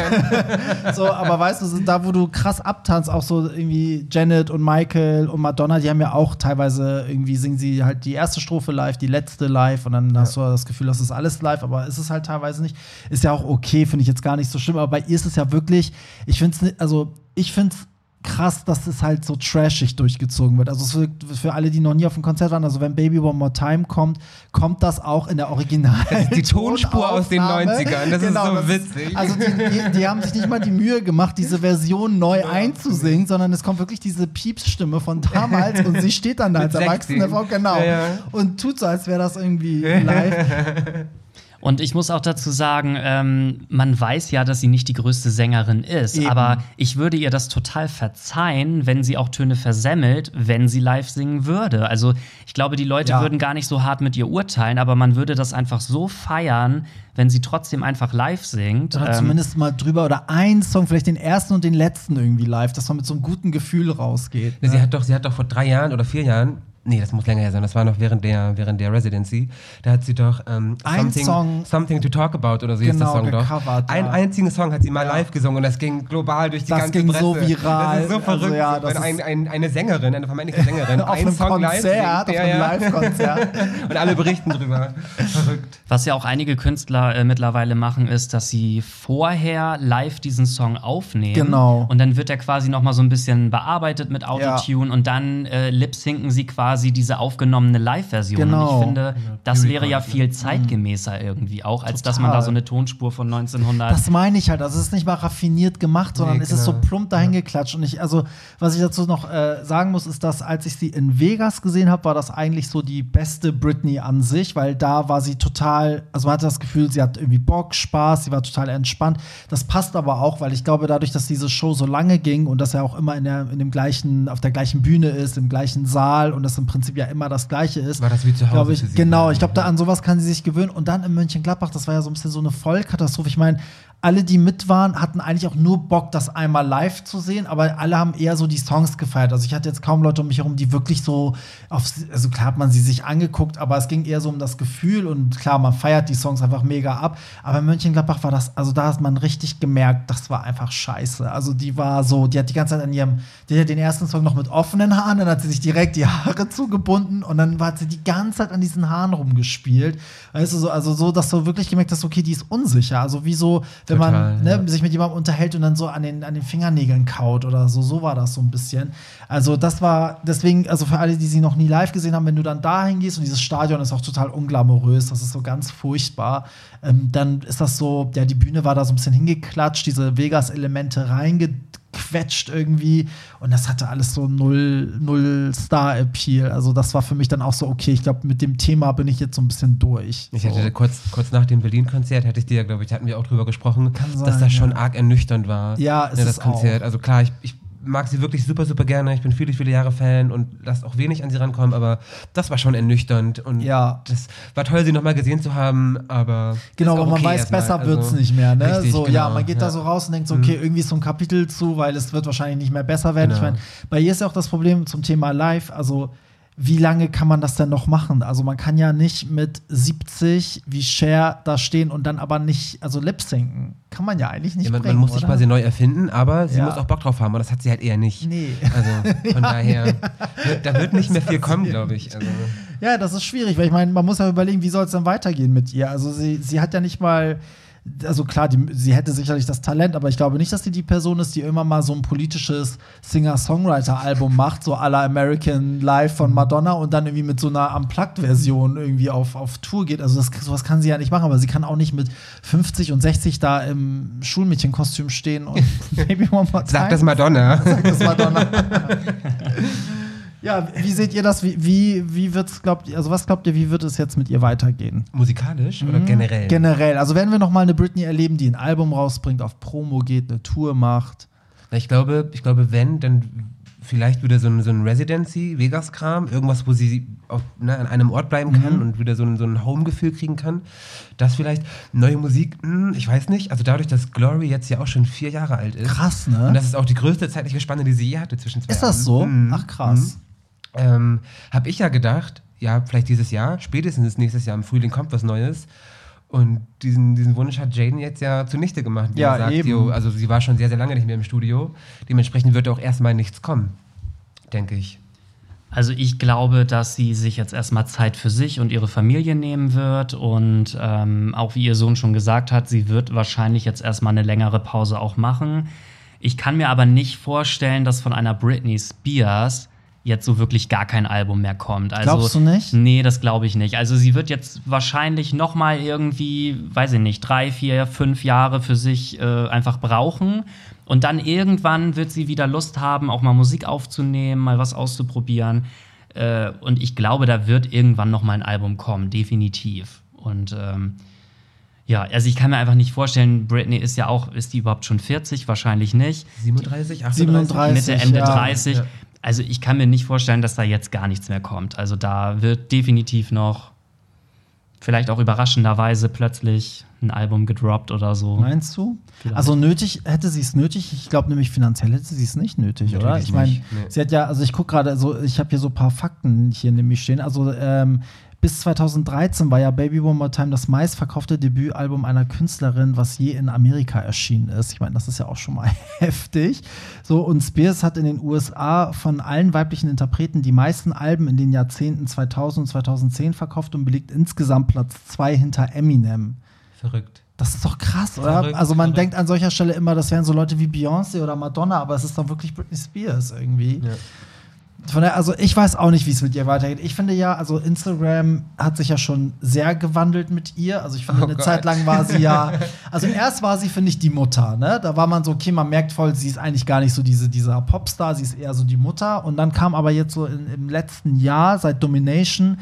so, aber weißt du, da wo du krass abtanzt, auch so irgendwie Janet und Michael und Madonna, die haben ja auch teilweise irgendwie singen sie halt die erste Strophe live, die letzte live und dann hast du das Gefühl, das ist alles live, aber ist es halt teilweise nicht. Ist ja auch okay, finde ich jetzt gar nicht so schlimm, aber bei ihr ist es ja wirklich, ich finde es, also ich finde es krass, dass es halt so trashig durchgezogen wird. Also für, für alle, die noch nie auf dem Konzert waren, also wenn Baby One More Time kommt, kommt das auch in der Original. die Tonspur aus den Tonaufnahme. 90ern, das ist so Genau, das witzig. also die, die, die haben sich nicht mal die Mühe gemacht, diese Version neu einzusingen, sondern es kommt wirklich diese Piepsstimme von damals und sie steht dann da als erwachsene 16. Frau, genau, Ja, ja. und tut so, als wäre das irgendwie live. Und ich muss auch dazu sagen, ähm, man weiß ja, dass sie nicht die größte Sängerin ist, Eben. aber ich würde ihr das total verzeihen, wenn sie auch Töne versemmelt, wenn sie live singen würde. Also ich glaube, die Leute Ja. würden gar nicht so hart mit ihr urteilen, aber man würde das einfach so feiern, wenn sie trotzdem einfach live singt. Oder Ähm, zumindest mal drüber oder ein Song, vielleicht den ersten und den letzten irgendwie live, dass man mit so einem guten Gefühl rausgeht. Ne? Sie hat doch, sie hat doch vor drei Jahren oder vier Jahren, nee, das muss länger her sein, das war noch während der, während der Residency, da hat sie doch ähm, Ein something, Song- something to Talk About oder so hieß der Genau, Song doch. gecovert, Einen ja. einzigen Song hat sie mal live gesungen und das ging global durch die Das ganze ging Presse. so viral. Das ist so Also verrückt. ja, das wenn ein, ist- ein, eine Sängerin, eine vermeintliche Sängerin, auf einen einem Song live Konzert, singt, auf ja, einem ja. Live-Konzert. und alle berichten drüber. Verrückt. Was ja auch einige Künstler äh, mittlerweile machen, ist, dass sie vorher live diesen Song aufnehmen. Genau. Und dann wird er quasi noch mal so ein bisschen bearbeitet mit Autotune und dann äh, lip-sinken sie quasi diese aufgenommene Live-Version. Genau. Und ich finde, das wäre ja ne? viel zeitgemäßer irgendwie auch, als dass man Total. da so eine Tonspur von 1900 Das meine ich halt. Also es ist nicht mal raffiniert gemacht, sondern Nee, es ist so genau. plump dahin geklatscht. Und ich, also, was ich dazu noch äh, sagen muss, ist, dass als ich sie in Vegas gesehen habe, war das eigentlich so die beste Britney an sich, weil da war sie total, also man hatte das Gefühl, sie hat irgendwie Bock, Spaß, sie war total entspannt. Das passt aber auch, weil ich glaube, dadurch, dass diese Show so lange ging und dass er auch immer in, der, in dem gleichen, auf der gleichen Bühne ist, im gleichen Saal und das im Prinzip ja immer das Gleiche ist. War das wie zu Hause ich, genau, ich glaube, da an sowas kann sie sich gewöhnen. Und dann in Mönchengladbach, das war ja so ein bisschen so eine Vollkatastrophe. Ich meine, alle, die mit waren, hatten eigentlich auch nur Bock, das einmal live zu sehen, aber alle haben eher so die Songs gefeiert. Also ich hatte jetzt kaum Leute um mich herum, die wirklich so auf, also klar hat man sie sich angeguckt, aber es ging eher so um das Gefühl und klar, man feiert die Songs einfach mega ab. Aber in Mönchengladbach war das, also da hat man richtig gemerkt, das war einfach scheiße. Also die war so, die hat die ganze Zeit an ihrem, die hat den ersten Song noch mit offenen Haaren, dann hat sie sich direkt die Haare zugebunden und dann hat sie die ganze Zeit an diesen Haaren rumgespielt. Weißt du, so, also so, dass du wirklich gemerkt hast, okay, die ist unsicher. Also wie so, wenn Total, man ne, ja. sich mit jemandem unterhält und dann so an den, an den Fingernägeln kaut oder so. So war das so ein bisschen. Also, das war deswegen, also für alle, die sie noch nie live gesehen haben, wenn du dann dahin gehst und dieses Stadion ist auch total unglamourös, das ist so ganz furchtbar, ähm, dann ist das so, ja, die Bühne war da so ein bisschen hingeklatscht, diese Vegas-Elemente reingequetscht irgendwie und das hatte alles so null, null Star-Appeal. Also, das war für mich dann auch so, okay, ich glaube, mit dem Thema bin ich jetzt so ein bisschen durch. Ich so. hatte kurz, kurz nach dem Berlin-Konzert, hatte ich dir, glaube ich, hatten wir auch drüber gesprochen, sein, dass das schon ja. arg ernüchternd war. Ja, es ne, das ist Konzert. auch. Also klar, ich, ich mag sie wirklich super, super gerne. Ich bin viele, viele Jahre Fan und lasse auch wenig an sie rankommen, aber das war schon ernüchternd. Und Ja. das war toll, sie nochmal gesehen zu haben, aber. Genau, aber man okay weiß, besser Also, wird's nicht mehr, ne? richtig, so, ja, genau, man geht da ja. so raus und denkt so, okay, irgendwie ist so ein Kapitel zu, weil es wird wahrscheinlich nicht mehr besser werden. Ich Genau. meine, bei ihr ist ja auch das Problem zum Thema Live, also wie lange kann man das denn noch machen? Also man kann ja nicht mit 70 wie Cher da stehen und dann aber nicht, also lip sinken. Kann man ja eigentlich nicht Ja, man, bringen, man muss sich oder? quasi neu erfinden, aber sie Ja. muss auch Bock drauf haben und das hat sie halt eher nicht. Nee. Also von daher, wird- da wird nicht mehr viel kommen, glaube ich. Also, Ja, das ist schwierig, weil ich meine, man muss ja überlegen, wie soll es dann weitergehen mit ihr? Also sie, sie hat ja nicht mal, also klar, die, sie hätte sicherlich das Talent, aber ich glaube nicht, dass sie die Person ist, die immer mal so ein politisches Singer-Songwriter-Album macht, so à la American Life von Madonna und dann irgendwie mit so einer Unplugged-Version irgendwie auf, auf Tour geht. Also das, sowas kann sie ja nicht machen, aber sie kann auch nicht mit 50 und 60 da im Schulmädchenkostüm stehen und Baby One More Time. sag das Madonna. Sagt das Madonna. Ja, wie seht ihr das? Wie, wie, wie wird's, glaubt ihr, also was glaubt ihr, wie wird es jetzt mit ihr weitergehen? Musikalisch oder generell? Generell. Also werden wir noch mal eine Britney erleben, die ein Album rausbringt, auf Promo geht, eine Tour macht. Na, Ich glaube, ich glaube, wenn, dann vielleicht wieder so ein, so ein Residency, Vegas-Kram, irgendwas, wo sie auf, ne, an einem Ort bleiben kann und wieder so ein, so ein Home-Gefühl kriegen kann. Das vielleicht, neue Musik, hm, ich weiß nicht. Also dadurch, dass Glory jetzt ja auch schon vier Jahre alt ist. Krass, ne? Und das ist auch die größte zeitliche Spanne, die sie je hatte zwischen zwei Ist das Alben. so? Mhm. Ach krass. Ähm, habe ich ja gedacht, ja, vielleicht dieses Jahr, spätestens nächstes Jahr im Frühling kommt was Neues. Und diesen, diesen Wunsch hat Jaden jetzt ja zunichte gemacht. Wie Ja, sagt, eben. jo, also sie war schon sehr, sehr lange nicht mehr im Studio. Dementsprechend wird auch erstmal nichts kommen, denke ich. Also ich glaube, dass sie sich jetzt erstmal Zeit für sich und ihre Familie nehmen wird. Und ähm, auch wie ihr Sohn schon gesagt hat, sie wird wahrscheinlich jetzt erstmal eine längere Pause auch machen. Ich kann mir aber nicht vorstellen, dass von einer Britney Spears jetzt so wirklich gar kein Album mehr kommt. Also, Glaubst du nicht? Nee, das glaube ich nicht. Also sie wird jetzt wahrscheinlich noch mal irgendwie, weiß ich nicht, drei, vier, fünf Jahre für sich äh, einfach brauchen. Und dann irgendwann wird sie wieder Lust haben, auch mal Musik aufzunehmen, mal was auszuprobieren. Äh, und ich glaube, da wird irgendwann noch mal ein Album kommen, definitiv. Und ähm, ja, also ich kann mir einfach nicht vorstellen, Britney ist ja auch, ist die überhaupt schon 40? Wahrscheinlich nicht. 37, 38? 37. Mitte, Ende ja. 30. Ja. Also ich kann mir nicht vorstellen, dass da jetzt gar nichts mehr kommt. Also da wird definitiv noch vielleicht auch überraschenderweise plötzlich ein Album gedroppt oder so. Meinst du? Vielleicht. Also nötig, hätte sie es nötig? Ich glaube nämlich finanziell hätte sie es nicht nötig, Natürlich oder? Ich meine, nee. sie hat ja, also ich gucke gerade, so, ich habe hier so ein paar Fakten hier nämlich stehen. Also ähm, bis 2013 war ja Baby One More Time das meistverkaufte Debütalbum einer Künstlerin, was je in Amerika erschienen ist. Ich meine, das ist ja auch schon mal heftig. So, und Spears hat in den USA von allen weiblichen Interpreten die meisten Alben in den Jahrzehnten 2000 und 2010 verkauft und belegt insgesamt Platz zwei hinter Eminem. Verrückt. Das ist doch krass, oder? Verrückt, also man verrückt. denkt an solcher Stelle immer, das wären so Leute wie Beyoncé oder Madonna, aber es ist doch wirklich Britney Spears irgendwie. Ja. Von daher, also ich weiß auch nicht, wie es mit ihr weitergeht. Ich finde ja, also Instagram hat sich ja schon sehr gewandelt mit ihr. Also ich finde, Oh eine Gott. Zeit lang war sie ja, also erst war sie, finde ich, die Mutter, ne? Da war man so, okay, man merkt voll, sie ist eigentlich gar nicht so diese, dieser Popstar, sie ist eher so die Mutter. Und dann kam aber jetzt so in, im letzten Jahr, seit Domination,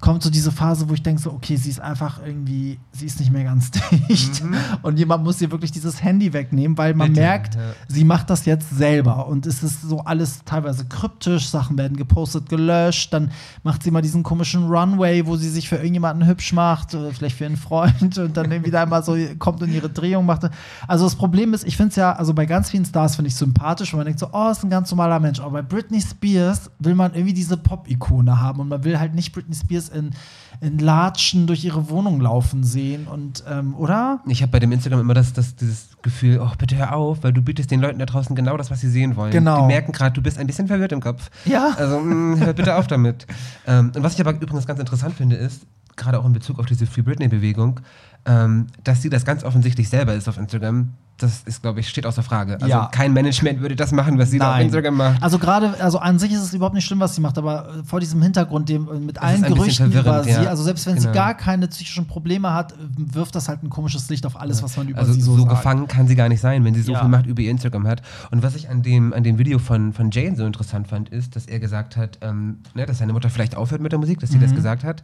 kommt so diese Phase, wo ich denke so, okay, sie ist einfach irgendwie, sie ist nicht mehr ganz dicht. Und jemand muss ihr wirklich dieses Handy wegnehmen, weil man Bitte, merkt, ja. sie macht das jetzt selber. Und es ist so alles teilweise kryptisch, Sachen werden gepostet, gelöscht, dann macht sie mal diesen komischen Runway, wo sie sich für irgendjemanden hübsch macht, oder vielleicht für einen Freund und dann irgendwie da mal so kommt in ihre Drehung macht. Also das Problem ist, ich finde es ja, also bei ganz vielen Stars finde ich sympathisch, weil man denkt so, oh, ist ein ganz normaler Mensch. Aber bei Britney Spears will man irgendwie diese Pop-Ikone haben und man will halt nicht Britney Spears in, in Latschen durch ihre Wohnung laufen sehen und, ähm, oder? Ich habe bei dem Instagram immer das, das, dieses Gefühl, oh, bitte hör auf, weil du bietest den Leuten da draußen genau das, was sie sehen wollen. Genau. Die merken gerade, du bist ein bisschen verwirrt im Kopf. Ja. Also mh, hör bitte auf damit. ähm, und was ich aber übrigens ganz interessant finde, ist, gerade auch in Bezug auf diese Free Britney-Bewegung, ähm, dass sie das ganz offensichtlich selber ist auf Instagram. Das ist, glaube ich, steht außer Frage. Also Ja. kein Management würde das machen, was sie da auf Nein. Instagram macht. Also gerade, also an sich ist es überhaupt nicht schlimm, was sie macht, aber vor diesem Hintergrund, dem, mit allen Gerüchten über sie, ja. Also selbst wenn sie Genau. gar keine psychischen Probleme hat, wirft das halt ein komisches Licht auf alles, was man über Also sie so, so, sagt. gefangen kann sie gar nicht sein, wenn sie so Ja. viel Macht über ihr Instagram hat. Und was ich an dem, an dem Video von, von Jane so interessant fand, ist, dass er gesagt hat, ähm, ne, dass seine Mutter vielleicht aufhört mit der Musik, dass sie Mhm. das gesagt hat.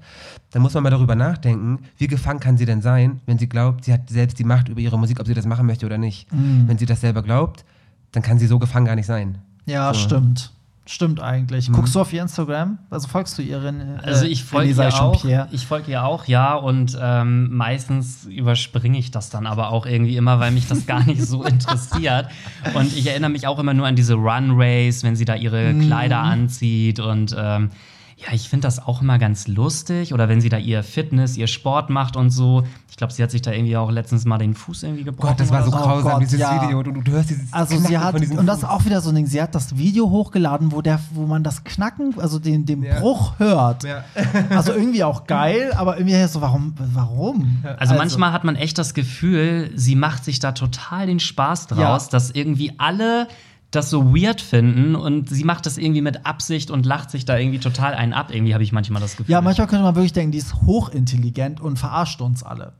Dann muss man mal darüber nachdenken, wie gefangen kann sie denn sein, wenn sie glaubt, sie hat selbst die Macht über ihre Musik, ob sie das machen möchte oder nicht. Mhm. Wenn sie das selber glaubt, dann kann sie so gefangen gar nicht sein. Ja, So. stimmt. Stimmt eigentlich. Mhm. Guckst du auf ihr Instagram? Also folgst du ihren? Äh, Also ich folge ihr auch. Ich folge ihr auch, ja. Und ähm, meistens überspringe ich das dann aber auch irgendwie immer, weil mich das gar nicht so interessiert. Und ich erinnere mich auch immer nur an diese Runways, wenn sie da ihre Mhm. Kleider anzieht und ähm, Ja, ich finde das auch immer ganz lustig. Oder wenn sie da ihr Fitness, ihr Sport macht und so. Ich glaube, sie hat sich da irgendwie auch letztens mal den Fuß irgendwie gebrochen. Gott, das war so oder grausam, Gott, dieses ja. Video. Du, du hörst dieses Also sie Knacken hat, von diesem und das ist auch wieder so ein Ding, sie hat das Video hochgeladen, wo, der, wo man das Knacken, also den, den Ja. Bruch hört. Ja. Also irgendwie auch geil, aber irgendwie so, warum? warum? Also, manchmal hat man echt das Gefühl, sie macht sich da total den Spaß draus, Ja. dass irgendwie alle das so weird finden und sie macht das irgendwie mit Absicht und lacht sich da irgendwie total einen ab. Irgendwie habe ich manchmal das Gefühl. Ja, manchmal könnte man wirklich denken, die ist hochintelligent und verarscht uns alle.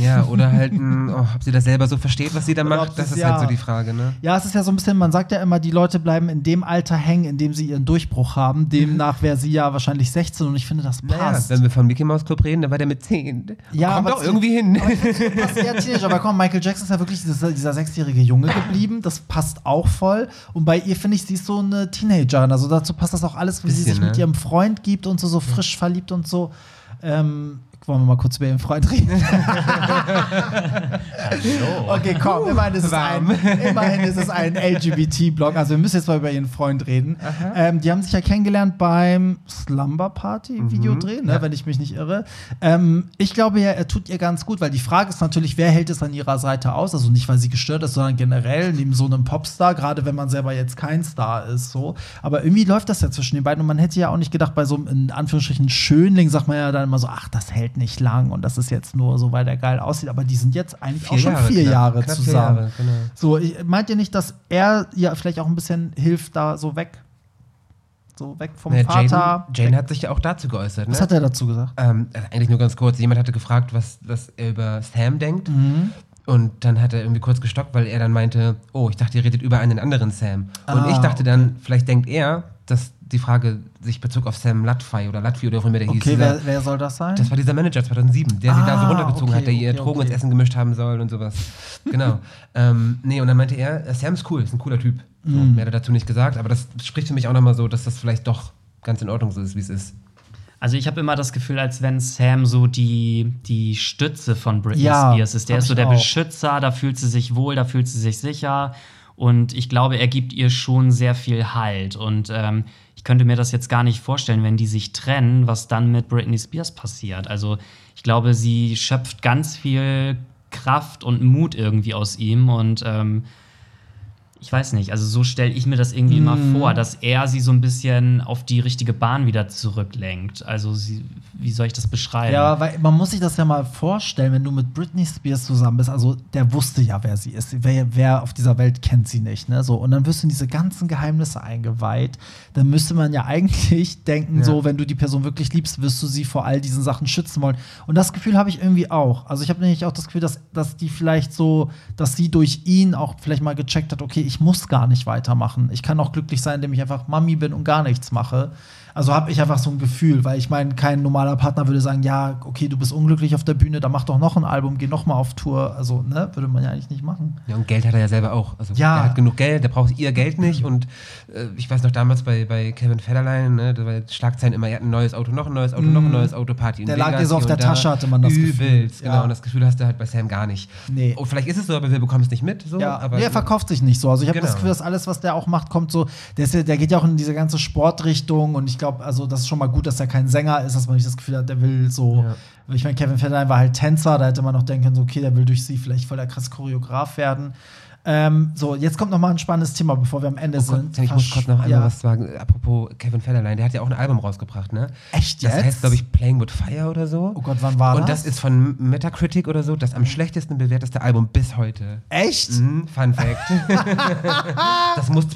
Ja, oder halt, oh, ob sie das selber so versteht, was sie da macht, das ist halt ja. so die Frage, ne? Ja, es ist ja so ein bisschen, man sagt ja immer, die Leute bleiben in dem Alter hängen, in dem sie ihren Durchbruch haben. Demnach wäre sie ja wahrscheinlich 16 und ich finde, das Naja, passt. wenn wir vom Mickey Mouse Club reden, dann war der mit 10. Ja, Kommt aber doch irgendwie hin. passt ja Teenager, aber komm, Michael Jackson ist ja wirklich dieser, dieser sechsjährige Junge geblieben. Das passt auch voll. Und bei ihr finde ich, sie ist so eine Teenagerin. Also dazu passt das auch alles, wie sie Bisschen, sich mit ne? ihrem Freund gibt und so, so frisch verliebt und so. Ähm, wollen wir mal kurz über ihren Freund reden? Okay, komm, immerhin ist, es ein, immerhin ist es ein LGBT-Blog. Also wir müssen jetzt mal über ihren Freund reden. Ähm, die haben sich ja kennengelernt beim Slumber Party Videodreh, ne, wenn ich mich nicht irre. Ähm, ich glaube ja, er tut ihr ganz gut, weil die Frage ist natürlich, wer hält es an ihrer Seite aus? Also nicht, weil sie gestört ist, sondern generell neben so einem Popstar, gerade wenn man selber jetzt kein Star ist. So. Aber irgendwie läuft das ja zwischen den beiden und man hätte ja auch nicht gedacht, bei so einem in Anführungsstrichen Schönling sagt man ja dann immer so, ach, das hält nicht lang und das ist jetzt nur so, weil der geil aussieht. Aber die sind jetzt eigentlich auch schon vier knapp. Jahre Knapp vier zusammen. Jahre, genau. So, ich, meint ihr nicht, dass er ja vielleicht auch ein bisschen hilft, da so weg? So weg vom Ja, Vater? Jaden, Jaden hat sich ja auch dazu geäußert, ne? Was hat er dazu gesagt? Ähm, also eigentlich nur ganz kurz. Jemand hatte gefragt, was, was er über Sam denkt. Mhm. Und dann hat er irgendwie kurz gestockt, weil er dann meinte, oh, ich dachte, ihr redet über einen anderen Sam. Und Ah, ich dachte dann, vielleicht denkt er, dass die Frage sich bezog auf Sam Latfy oder Latvi oder auch immer der hieß. Okay, wer, wer soll das sein? das war dieser Manager 2007, der sie da so Ah, runtergezogen okay, hat, der ihr okay, Drogen okay. ins Essen gemischt haben soll und sowas. genau. ähm, nee, und dann meinte er, äh, Sam ist cool, ist ein cooler Typ. So, Mhm. Mehr hat er dazu nicht gesagt, aber das spricht für mich auch nochmal so, dass das vielleicht doch ganz in Ordnung so ist, wie es ist. Also ich habe immer das Gefühl, als wenn Sam so die, die Stütze von Britney Ja, Spears ist. Der ist so der auch. Beschützer, da fühlt sie sich wohl, da fühlt sie sich sicher. Und ich glaube, er gibt ihr schon sehr viel Halt. Und ähm, ich könnte mir das jetzt gar nicht vorstellen, wenn die sich trennen, was dann mit Britney Spears passiert. Also ich glaube, sie schöpft ganz viel Kraft und Mut irgendwie aus ihm. Und ähm, ich weiß nicht, also so stelle ich mir das irgendwie immer Mhm. vor, dass er sie so ein bisschen auf die richtige Bahn wieder zurücklenkt. Also sie, wie soll ich das beschreiben? Ja, weil man muss sich das ja mal vorstellen, wenn du mit Britney Spears zusammen bist. Also der wusste ja, wer sie ist. Wer, wer auf dieser Welt kennt sie nicht. Ne? So, und dann wirst du in diese ganzen Geheimnisse eingeweiht. Dann müsste man ja eigentlich denken, Ja. so, wenn du die Person wirklich liebst, wirst du sie vor all diesen Sachen schützen wollen. Und das Gefühl habe ich irgendwie auch. Also ich habe nämlich auch das Gefühl, dass, dass die vielleicht so, dass sie durch ihn auch vielleicht mal gecheckt hat, okay, ich muss gar nicht weitermachen. Ich kann auch glücklich sein, indem ich einfach Mami bin und gar nichts mache. Also habe ich einfach so ein Gefühl, weil ich meine, kein normaler Partner würde sagen, ja, okay, du bist unglücklich auf der Bühne, dann mach doch noch ein Album, geh noch mal auf Tour. Also, ne, würde man ja eigentlich nicht machen. Ja, und Geld hat er ja selber auch. Also Ja. er hat genug Geld, der braucht ihr Geld nicht. Und äh, ich weiß noch damals bei, bei Kevin Federline, ne, da war Schlagzeilen immer, er hat ein neues Auto, noch ein neues Auto, noch ein neues Auto, Party. Mm. Der lag dir so auf der und. Tasche, hatte man das Gefühl. Übelst, genau. Ja. Und das Gefühl hast du halt bei Sam gar nicht. Nee. Oh, vielleicht ist es so, aber wir bekommen es nicht mit. So, Ja, aber nee, er verkauft sich nicht so. Also ich habe Genau. das Gefühl, dass alles, was der auch macht, kommt so. Der, ist ja, der geht ja auch in diese ganze Sportrichtung und ich glaube, also das ist schon mal gut, dass er kein Sänger ist, dass man nicht das Gefühl hat, der will so. Ja. Ich meine, Kevin Federline war halt Tänzer, da hätte man noch denken so, okay, der will durch sie vielleicht voll der krass Choreograf werden. Ähm, so, jetzt kommt noch mal ein spannendes Thema, bevor wir am Ende Oh Gott, sind. ich muss kurz noch einmal ja. was sagen. Apropos Kevin Federline, der hat ja auch ein Album rausgebracht, ne? Echt Das jetzt? heißt, glaube ich, Playing with Fire oder so. Oh Gott, wann war Und das? das ist von Metacritic oder so das am schlechtesten bewerteste Album bis heute. Echt? Mhm, Fun Fact. das muss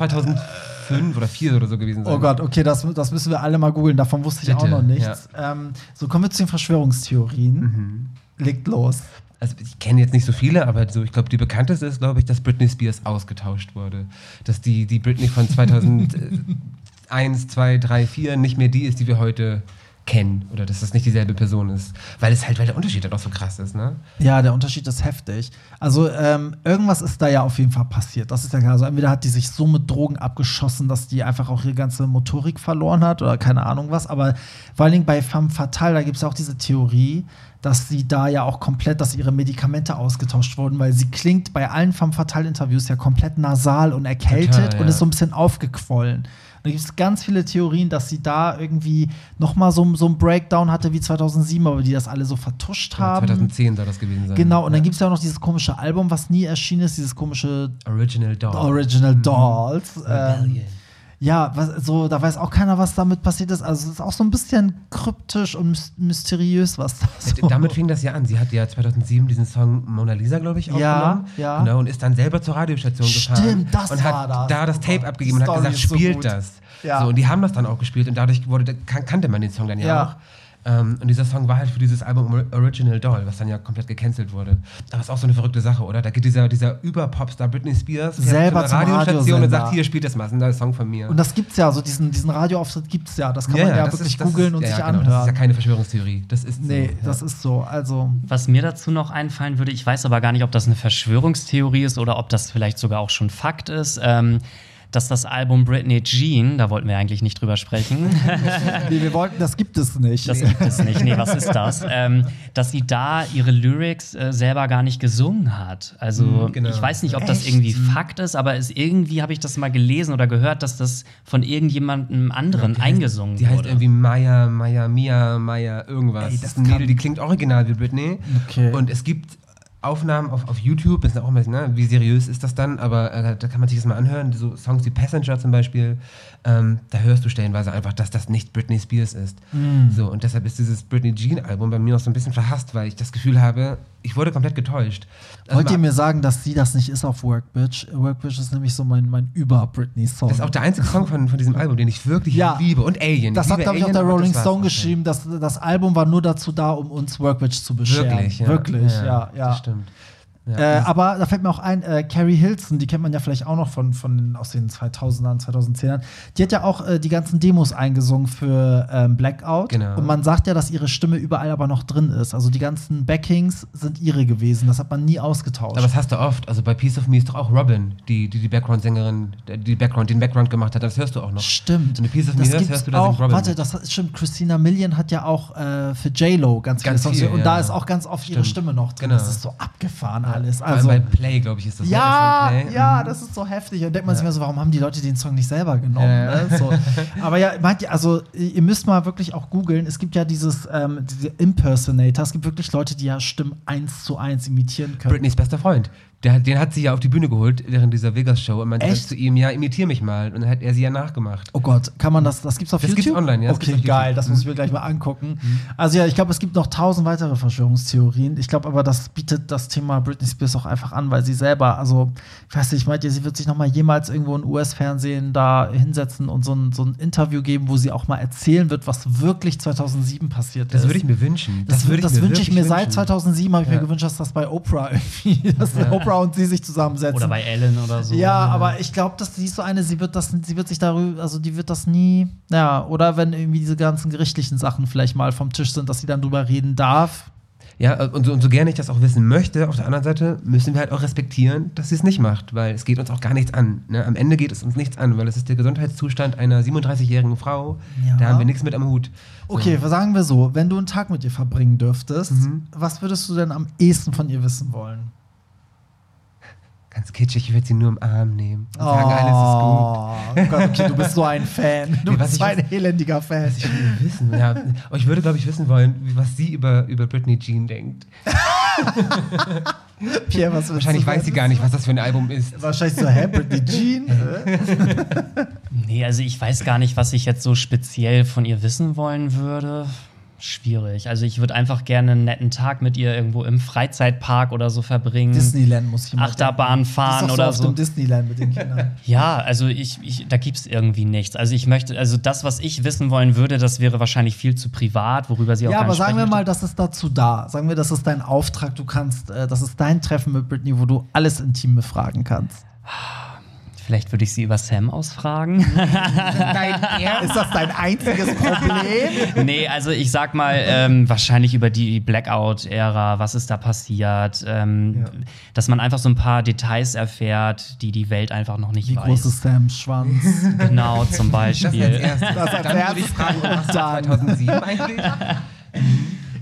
2005 oder 2004 oder so gewesen sein. Oh Gott, okay, das, das müssen wir alle mal googeln. Davon wusste ich auch Bitte, noch nichts. Ähm, so kommen wir zu den Verschwörungstheorien. Mhm. Legt los. Also ich kenne jetzt nicht so viele, aber so, ich glaube, die bekannteste ist, glaube ich, dass Britney Spears ausgetauscht wurde. Dass die, die Britney von 2001, 2, 3, 4 nicht mehr die ist, die wir heute kennen. Oder dass das nicht dieselbe Person ist. Weil es halt, weil der Unterschied halt auch so krass ist, ne? Ja, der Unterschied ist heftig. Also ähm, irgendwas ist da ja auf jeden Fall passiert. Das ist ja klar. Also entweder hat die sich so mit Drogen abgeschossen, dass die einfach auch ihre ganze Motorik verloren hat oder keine Ahnung was. Aber vor allen Dingen bei Femme Fatale, da gibt es ja auch diese Theorie, dass sie da ja auch komplett, dass ihre Medikamente ausgetauscht wurden, weil sie klingt bei allen Femme Fatale Interviews ja komplett nasal und erkältet Total, ja. und ist so ein bisschen aufgequollen. Da gibt es ganz viele Theorien, dass sie da irgendwie noch mal so, so einen Breakdown hatte wie 2007, aber die das alle so vertuscht haben. 2010 soll das gewesen sein. Genau, und dann Ja. gibt es ja auch noch dieses komische Album, was nie erschienen ist, dieses komische Original Doll. Original Dolls. Ähm, Rebellion. Ja, was, so, da weiß auch keiner, was damit passiert ist. Also es ist auch so ein bisschen kryptisch und mys- mysteriös, was da so. Damit fing das ja an. Sie hat ja 2007 diesen Song Mona Lisa, glaube ich, Ja, aufgenommen. ja. Genau, und ist dann selber zur Radiostation Stimmt, gefahren. das und hat war das. da das Oh Tape Gott, abgegeben die und hat Story gesagt, so spielt gut. das. Ja. So, und die haben das dann auch gespielt und dadurch wurde, kan kannte man den Song dann ja, Ja. auch. Ähm, und dieser Song war halt für dieses Album Or- Original Doll, was dann ja komplett gecancelt wurde. Aber ist auch so eine verrückte Sache, oder? Da geht dieser, dieser Überpopstar Britney Spears Selber zu einer Radiostation und sagt, hier, spielt das mal, das ist ein neuer Song von mir. Und das gibt's ja, so diesen, diesen Radioauftritt gibt's ja. Das kann man ja das wirklich ist- das googeln und ja, sich ja, genau, anhören. Das ist ja keine Verschwörungstheorie. Das ist nee, so, ja. das ist so. Also, Was mir dazu noch einfallen würde, ich weiß aber gar nicht, ob das eine Verschwörungstheorie ist oder ob das vielleicht sogar auch schon Fakt ist, ähm, dass das Album Britney Jean, da wollten wir eigentlich nicht drüber sprechen, nee, wir wollten, das gibt es nicht. das gibt es nicht, nee, was ist das? Ähm, dass sie da ihre Lyrics äh, selber gar nicht gesungen hat. Also Mhm, genau. ich weiß nicht, ob das Echt? irgendwie Fakt ist, aber es irgendwie habe ich das mal gelesen oder gehört, dass das von irgendjemandem anderen Die heißt- eingesungen Die heißt wurde. irgendwie Maya, Maya, Mia, Maya, irgendwas. Ey, das das ist ein Mädel, die klingt original wie Britney. Okay. Und es gibt Aufnahmen auf, auf YouTube, ist auch immer, ne, wie seriös ist das dann, aber äh, da kann man sich das mal anhören. So Songs wie Passenger zum Beispiel, ähm, da hörst du stellenweise einfach, dass das nicht Britney Spears ist. Mm. So, und deshalb ist dieses Britney Jean-Album bei mir auch so ein bisschen verhasst, weil ich das Gefühl habe, ich wurde komplett getäuscht. Also Wollt ihr mir sagen, dass sie das nicht ist auf Workbitch? Workbitch ist nämlich so mein, mein Über-Britney-Song. das ist auch der einzige Song von, von diesem Album, den ich wirklich Ja. liebe. Und Alien. Das ich hat, glaube ich, auch der Rolling Stone geschrieben. Das, das Album war nur dazu da, um uns Workbitch zu bescheren. Wirklich, ja. Wirklich, ja, ja. Das stimmt. Ja. Äh, aber da fällt mir auch ein, äh, Carrie Hilson, die kennt man ja vielleicht auch noch von, von aus den 2000ern, 2010ern. Die hat ja auch äh, die ganzen Demos eingesungen für ähm, Blackout. Genau. Und man sagt ja, dass ihre Stimme überall aber noch drin ist. Also die ganzen Backings sind ihre gewesen. Das hat man nie ausgetauscht. Aber das hast du oft. Also bei Piece of Me ist doch auch Robin, die die, die Background-Sängerin, die Background, den Background gemacht hat. Das hörst du auch noch. Stimmt. Wenn du Piece of Me das hörst, hörst du, da auch, Robin. Warte, das hat- stimmt. Christina Million hat ja auch äh, für J-Lo ganz, Ganz viele Songs. viel, und ja. da ist auch ganz oft ihre Stimmt. Stimme noch drin. Genau. Das ist so abgefahren alles. Also, bei Play, glaube ich, ist das. ja, Play. ja, Mhm. das ist so heftig. Und denkt man sich immer so, warum haben die Leute den Song nicht selber genommen? Ja. Ne? So. Aber ja, meint ihr, also ihr müsst mal wirklich auch googeln. Es gibt ja dieses ähm, diese Impersonator. Es gibt wirklich Leute, die ja Stimmen eins zu eins imitieren können. Britneys bester Freund. Der, den hat sie ja auf die Bühne geholt während dieser Vegas-Show und dann Echt? zu ihm, ja, imitier mich mal. Und dann hat er sie ja nachgemacht. Oh Gott, kann man das, das gibt's auf Das YouTube? gibt's online, ja, das Okay, geil. Mhm. das muss ich mir gleich mal angucken. Also ja, ich glaube, es gibt noch tausend weitere Verschwörungstheorien. Ich glaube aber, das bietet das Thema Britney Spears auch einfach an, weil sie selber, also, ich weiß nicht, meint ihr, sie wird sich noch mal jemals irgendwo in US-Fernsehen da hinsetzen und so ein, so ein Interview geben, wo sie auch mal erzählen wird, was wirklich 2007 passiert Das ist. würde ich mir wünschen. Das, würde das wünsche ich mir seit wünschen. 2007, habe ich Ja. mir gewünscht, dass das bei Oprah irgendwie, dass Oprah und sie sich zusammensetzen. Oder bei Ellen oder so. Ja, aber ich glaube, dass sie ist so eine, sie wird das, sie wird sich darüber, also die wird das nie, ja, oder wenn irgendwie diese ganzen gerichtlichen Sachen vielleicht mal vom Tisch sind, dass sie dann drüber reden darf. Ja, und so, und so gerne ich das auch wissen möchte, auf der anderen Seite müssen wir halt auch respektieren, dass sie es nicht macht, weil es geht uns auch gar nichts an. Ne? Am Ende geht es uns nichts an, weil es ist der Gesundheitszustand einer 37-jährigen Frau. Ja. Da haben wir nichts mit am Hut. So. Okay, sagen wir so, wenn du einen Tag mit ihr verbringen dürftest, Mhm. was würdest du denn am ehesten von ihr wissen wollen? Ganz kitschig, ich würde sie nur im Arm nehmen und sagen, alles ist Oh Gott, okay, du bist so ein Fan. Du Nee, was bist so ein elendiger Fan. gut. Ich will wissen, ja. Oh, ich würde, glaube ich, wissen wollen, was sie über, über Britney Jean denkt. Pierre, was willst Wahrscheinlich du weiß sie gar nicht, was das für ein Album ist. Wahrscheinlich so, hä, Britney Jean? Nee, also ich weiß gar nicht, was ich jetzt so speziell von ihr wissen wollen würde. Schwierig. Also ich würde einfach gerne einen netten Tag mit ihr irgendwo im Freizeitpark oder so verbringen. Disneyland muss ich mal Achterbahn denken. fahren Die ist doch oder auf so. dem Disneyland mit den Kindern. Ja, also ich, ich da gibt's irgendwie nichts. Also ich möchte, also das, was ich wissen wollen würde, das wäre wahrscheinlich viel zu privat, worüber sie auch Ja, aber sagen wir mal, das ist dazu da. Sagen wir, das ist dein Auftrag. Du kannst, äh, das ist dein Treffen mit Britney, wo du alles intim befragen kannst. Vielleicht würde ich sie über Sam ausfragen. Ist das dein einziges Problem? nee, also ich sag mal, ähm, wahrscheinlich über die Blackout-Ära, was ist da passiert, ähm, dass man einfach so ein paar Details erfährt, die die Welt einfach noch nicht Wie weiß. groß ist Sams Schwanz? Genau, zum Das als Beispiel. erstes. Das als Dann würde ich erstes. fragen, was war Dann. 2007 eigentlich?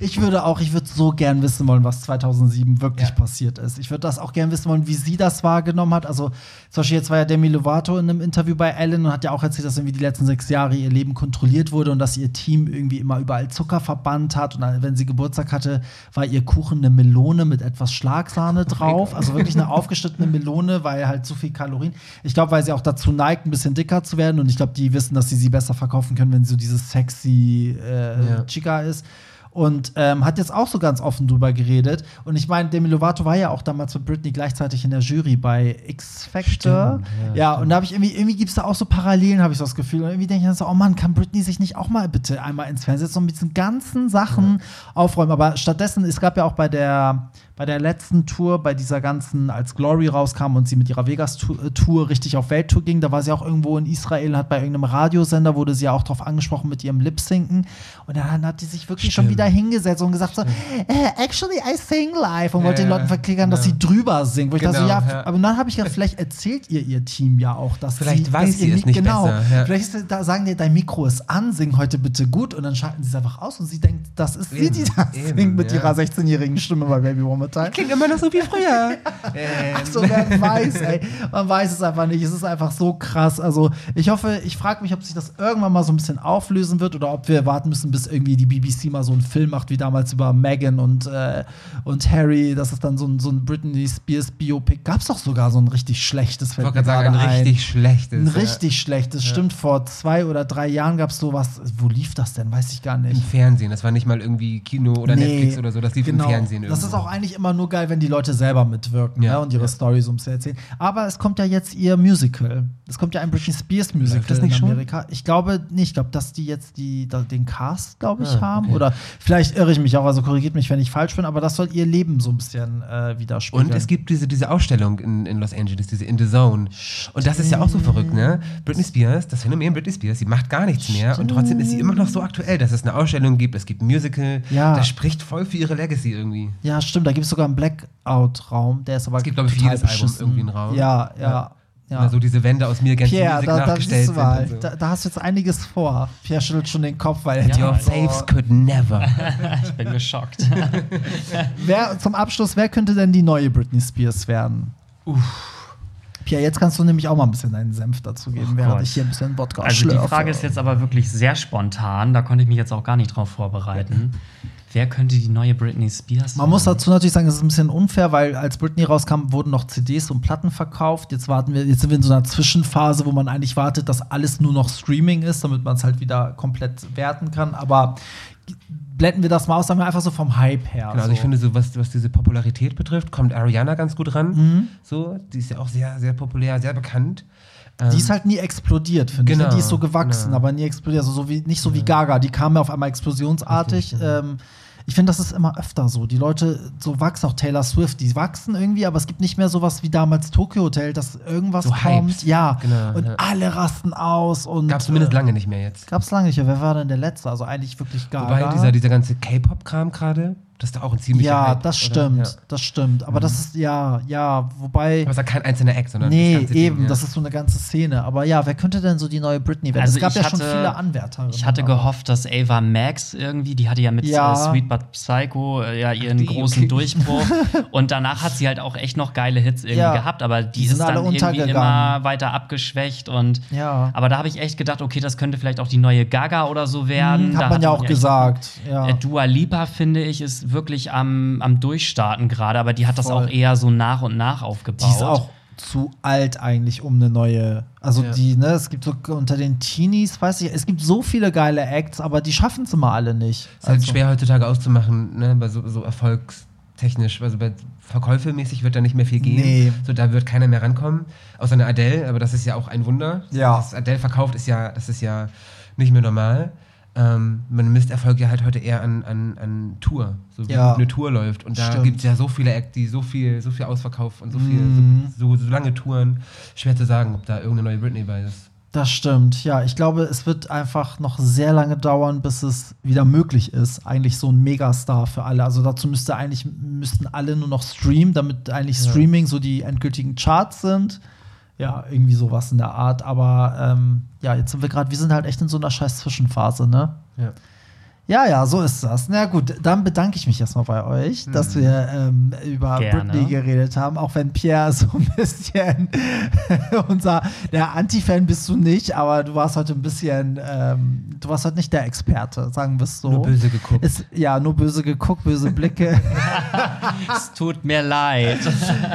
Ich würde auch, ich würde so gern wissen wollen, was 2007 wirklich Ja. passiert ist. Ich würde das auch gern wissen wollen, wie sie das wahrgenommen hat. Also zum Beispiel jetzt war ja Demi Lovato in einem Interview bei Ellen und hat ja auch erzählt, dass irgendwie die letzten sechs Jahre ihr Leben kontrolliert wurde und dass ihr Team irgendwie immer überall Zucker verbannt hat. Und wenn sie Geburtstag hatte, war ihr Kuchen eine Melone mit etwas Schlagsahne drauf. Also wirklich eine aufgeschnittene Melone, weil halt zu viel Kalorien. Ich glaube, weil sie auch dazu neigt, ein bisschen dicker zu werden. Und ich glaube, die wissen, dass sie sie besser verkaufen können, wenn sie so dieses sexy äh, Ja. Chica ist. Und ähm, hat jetzt auch so ganz offen drüber geredet. Und ich meine, Demi Lovato war ja auch damals mit Britney gleichzeitig in der Jury bei X Factor. Stimmt, ja, ja, und da habe ich irgendwie, irgendwie gibt es da auch so Parallelen, habe ich so das Gefühl. Und irgendwie denke ich dann so, oh Mann, kann Britney sich nicht auch mal bitte einmal ins Fernsehen setzen und mit diesen ganzen Sachen aufräumen. Aber stattdessen, es gab ja auch bei der, bei der letzten Tour, bei dieser ganzen, als Glory rauskam und sie mit ihrer Vegas-Tour richtig auf Welttour ging, da war sie auch irgendwo in Israel, hat bei irgendeinem Radiosender, wurde sie ja auch drauf angesprochen mit ihrem Lip-Sinken. Und dann hat die sich wirklich schon Stimmt. wieder hingesetzt und gesagt so, äh, actually I sing live und Ja, wollte den ja, Leuten verklickern, dass ja. sie drüber singt. Wo ich dachte so, Genau, ja, ja. aber dann habe ich gedacht, vielleicht erzählt ihr ihr Team ja auch, dass Vielleicht sie, weiß dass sie ihr es nicht genau, besser, ja. Vielleicht ist, da sagen die, dein Mikro ist an, sing heute bitte gut und dann schalten sie es einfach aus und sie denkt, das ist sie, Eben, die das eben, singt mit ja. ihrer 16-jährigen Stimme bei Baby One Time. Klingt immer noch so wie früher. ähm, Ach so, wer weiß, ey. Man weiß es einfach nicht. Es ist einfach so krass. Also, ich hoffe, ich frage mich, ob sich das irgendwann mal so ein bisschen auflösen wird oder ob wir warten müssen, bis irgendwie die BBC mal so einen Film macht, wie damals über Meghan und, äh, und Harry. Das ist dann so ein, so ein Britney Spears Biopic. Gab es doch sogar so ein richtig schlechtes ich fällt wollte gerade sagen, ein richtig schlechtes. Ein ja. richtig schlechtes. Stimmt, vor zwei oder drei Jahren gab es sowas. Wo lief das denn? Weiß ich gar Im nicht. Fernsehen. Das war nicht mal irgendwie Kino oder Nee, Netflix oder so. Das lief genau. im Fernsehen Das ist auch eigentlich immer nur geil, wenn die Leute selber mitwirken Ja, ja, und ihre ja. Stories ums erzählen. Aber es kommt ja jetzt ihr Musical. Es kommt ja ein Britney Spears Musical das nicht in schon? Amerika. Ich glaube nicht. Ich glaube, dass die jetzt die, da, den Cast, glaube ich, Ah, haben. okay. Oder vielleicht irre ich mich auch. Also korrigiert mich, wenn ich falsch bin. Aber das soll ihr Leben so ein bisschen äh, widerspiegeln. Und es gibt diese, diese Ausstellung in, in Los Angeles, diese In the Zone. Und das ist ja auch so verrückt, ne? Britney Spears, das Phänomen Britney Spears, sie macht gar nichts mehr und trotzdem ist sie immer noch so aktuell, dass es eine Ausstellung gibt, es gibt ein Musical. Ja. Das spricht voll für ihre Legacy irgendwie. ja, stimmt. Da gibt es sogar einen Blackout-Raum. Der ist aber Es gibt, glaube ich, jedes Album beschissen. irgendwie einen Raum. Ja, ja. ja. Also diese Wände aus mir ganz Pierre, da, da, nachgestellt siehst du mal, und da, da hast du jetzt einiges vor. Pierre schüttelt schon den Kopf, weil er Ja, die so. Your faves could never. Ich bin geschockt. Wer, zum Abschluss, wer könnte denn die neue Britney Spears werden? Pierre, jetzt kannst du nämlich auch mal ein bisschen deinen Senf dazu geben, Oh während Gott. ich hier ein bisschen Wodka Also die schlürfe. Frage ist jetzt aber wirklich sehr spontan. Da konnte ich mich jetzt auch gar nicht drauf vorbereiten. Wer könnte die neue Britney Spears Man muss sein? dazu natürlich sagen, es ist ein bisschen unfair, weil als Britney rauskam, wurden noch CDs und Platten verkauft. Jetzt warten wir, jetzt sind wir in so einer Zwischenphase, wo man eigentlich wartet, dass alles nur noch Streaming ist, damit man es halt wieder komplett werten kann. Aber blenden wir das mal aus, sagen wir einfach so vom Hype her. Genau, also so. ich finde, so was, was diese Popularität betrifft, kommt Ariana ganz gut ran. Mhm. So, die ist ja auch sehr, sehr populär, sehr bekannt. Ähm, Die ist halt nie explodiert, finde ich. Genau, ne? Die ist so gewachsen, genau. aber nie explodiert. Also so wie, nicht so wie Gaga, die kam ja auf einmal explosionsartig. Ähm, ich finde, das ist immer öfter so. Die Leute so wachsen, auch Taylor Swift, die wachsen irgendwie, aber es gibt nicht mehr sowas wie damals Tokyo Hotel, dass irgendwas So kommt. Hypes. Ja, Genau, und ja. alle rasten aus. und Gab es zumindest äh, lange nicht mehr jetzt. Gab's lange nicht. mehr. Wer war denn der Letzte? Also eigentlich wirklich Gaga. Wobei dieser, dieser ganze K-Pop-Kram gerade, das ist doch auch ein ziemlicher ja, Hype, das stimmt, Ja. das stimmt. Aber das ist, ja, ja, wobei. Aber es ist ja kein einzelner Act, sondern Nee, das ganze eben, Ding, ja. das ist so eine ganze Szene. Aber ja, wer könnte denn so die neue Britney werden? Also es gab ja schon hatte- viele Anwärter. Ich hatte gehofft, dass Ava Max irgendwie, die hatte ja mit Ja. äh, Sweet But Psycho äh, ja ihren die, großen okay. Durchbruch. und danach hat sie halt auch echt noch geile Hits irgendwie Ja. gehabt, aber die, Die sind ist dann irgendwie immer weiter abgeschwächt und Ja. aber da habe ich echt gedacht, okay, das könnte vielleicht auch die neue Gaga oder so werden. Hm, Da hat man ja auch gesagt. Ja. Dua Lipa, finde ich, ist wirklich am, am Durchstarten gerade, aber die hat das Voll. auch eher so nach und nach aufgebaut. Die ist auch zu alt eigentlich, um eine neue. Also Ja. die, ne, es gibt so unter den Teenies, weiß ich, es gibt so viele geile Acts, aber die schaffen es immer alle nicht. ist halt Also- schwer heutzutage auszumachen, ne, bei so, so erfolgstechnisch. Also bei verkäufermäßig wird da nicht mehr viel gehen. Nee. So, da wird keiner mehr rankommen. Außer eine Adele, aber das ist ja auch ein Wunder. Ja. Das Adele verkauft ist ja, das ist ja nicht mehr normal. Ähm, man misst Erfolg ja halt heute eher an, an, an Tour, so wie Ja. eine Tour läuft. Und da gibt es ja so viele Acts, die so viel, so viel Ausverkauf und so viel, Mhm. so, so, so lange Touren. Schwer zu sagen, ob da irgendeine neue Britney bei ist. Das stimmt, ja. Ich glaube, es wird einfach noch sehr lange dauern, bis es wieder möglich ist, eigentlich so ein Megastar für alle. Also dazu müsste eigentlich, müssten alle nur noch streamen, damit eigentlich Ja. Streaming so die endgültigen Charts sind. Ja, irgendwie sowas in der Art. Aber ähm, ja, jetzt sind wir gerade, wir sind halt echt in so einer scheiß Zwischenphase, ne? Ja. Ja, ja, so ist das. Na gut, dann bedanke ich mich erstmal bei euch, dass wir ähm, über Gerne. Britney geredet haben, auch wenn Pierre so ein bisschen unser, der Anti-Fan bist du nicht, aber du warst heute ein bisschen, ähm, du warst heute nicht der Experte, sagen wir es so. Nur böse geguckt. Ist, ja, nur böse geguckt, böse Blicke. Es tut mir leid.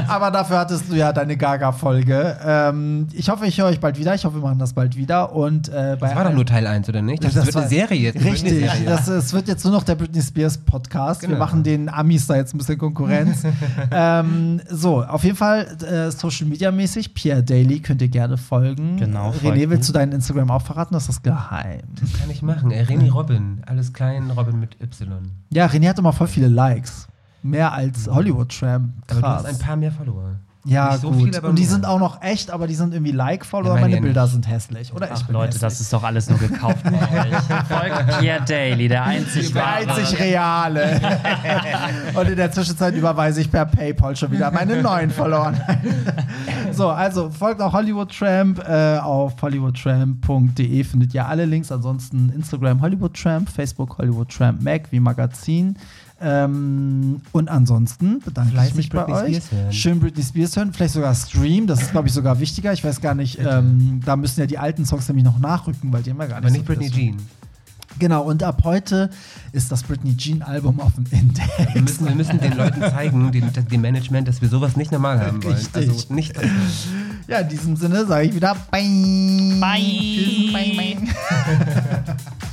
aber dafür hattest du ja deine Gaga-Folge. Ähm, ich hoffe, ich höre euch bald wieder. Ich hoffe, wir machen das bald wieder. Und äh, bei Das war doch nur Teil 1, oder nicht? Das, Das wird eine Serie jetzt. eine Richtig, Britney-Serie. das, es wird jetzt nur noch der Britney Spears Podcast. Wir Genau. machen den Amis da jetzt ein bisschen Konkurrenz. ähm, so, auf jeden Fall äh, Social Media mäßig, Pierre Daly könnt ihr gerne folgen. Genau, René, folgen. willst du deinen Instagram auch verraten? Das ist geheim. Das kann ich machen. Äh, René Robin. Alles klein, Robin mit Y. Ja, René hat immer voll viele Likes. Mehr als Hollywood Tramp. Aber du Krass. hast ein paar mehr Follower. Ja, so gut. viel, Und die sind auch noch echt, aber die sind irgendwie Like-Follower. Ja, meine Meine Bilder nicht. sind hässlich. Oder ich Ach bin Leute, hässlich. das ist doch alles nur gekauft bei euch. Folgt Pierre Daly, der einzig Der wahre. einzig reale. Und in der Zwischenzeit überweise ich per PayPal schon wieder meine neuen verloren. so, also folgt auch Hollywood Tramp. Äh, auf hollywoodtramp.de findet ihr alle Links. Ansonsten Instagram Hollywood Tramp, Facebook Hollywood Tramp Mac wie Magazin. Ähm, und ansonsten bedanke ich Fleißig mich bei Britney euch. Schön Britney Spears hören, vielleicht sogar Stream. Das ist, glaube ich, sogar wichtiger. Ich weiß gar nicht, ähm, da müssen ja die alten Songs nämlich noch nachrücken, weil die haben wir gar Aber nicht nicht so Britney. Jean. Genau, und ab heute ist das Britney Jean Album auf dem Index. Wir müssen, wir müssen den Leuten zeigen, dem, dem Management, dass wir sowas nicht normal haben wollen. Richtig. Also nicht. Ja, in diesem Sinne sage ich wieder Bye. Bye. Tschüss, bye, bye.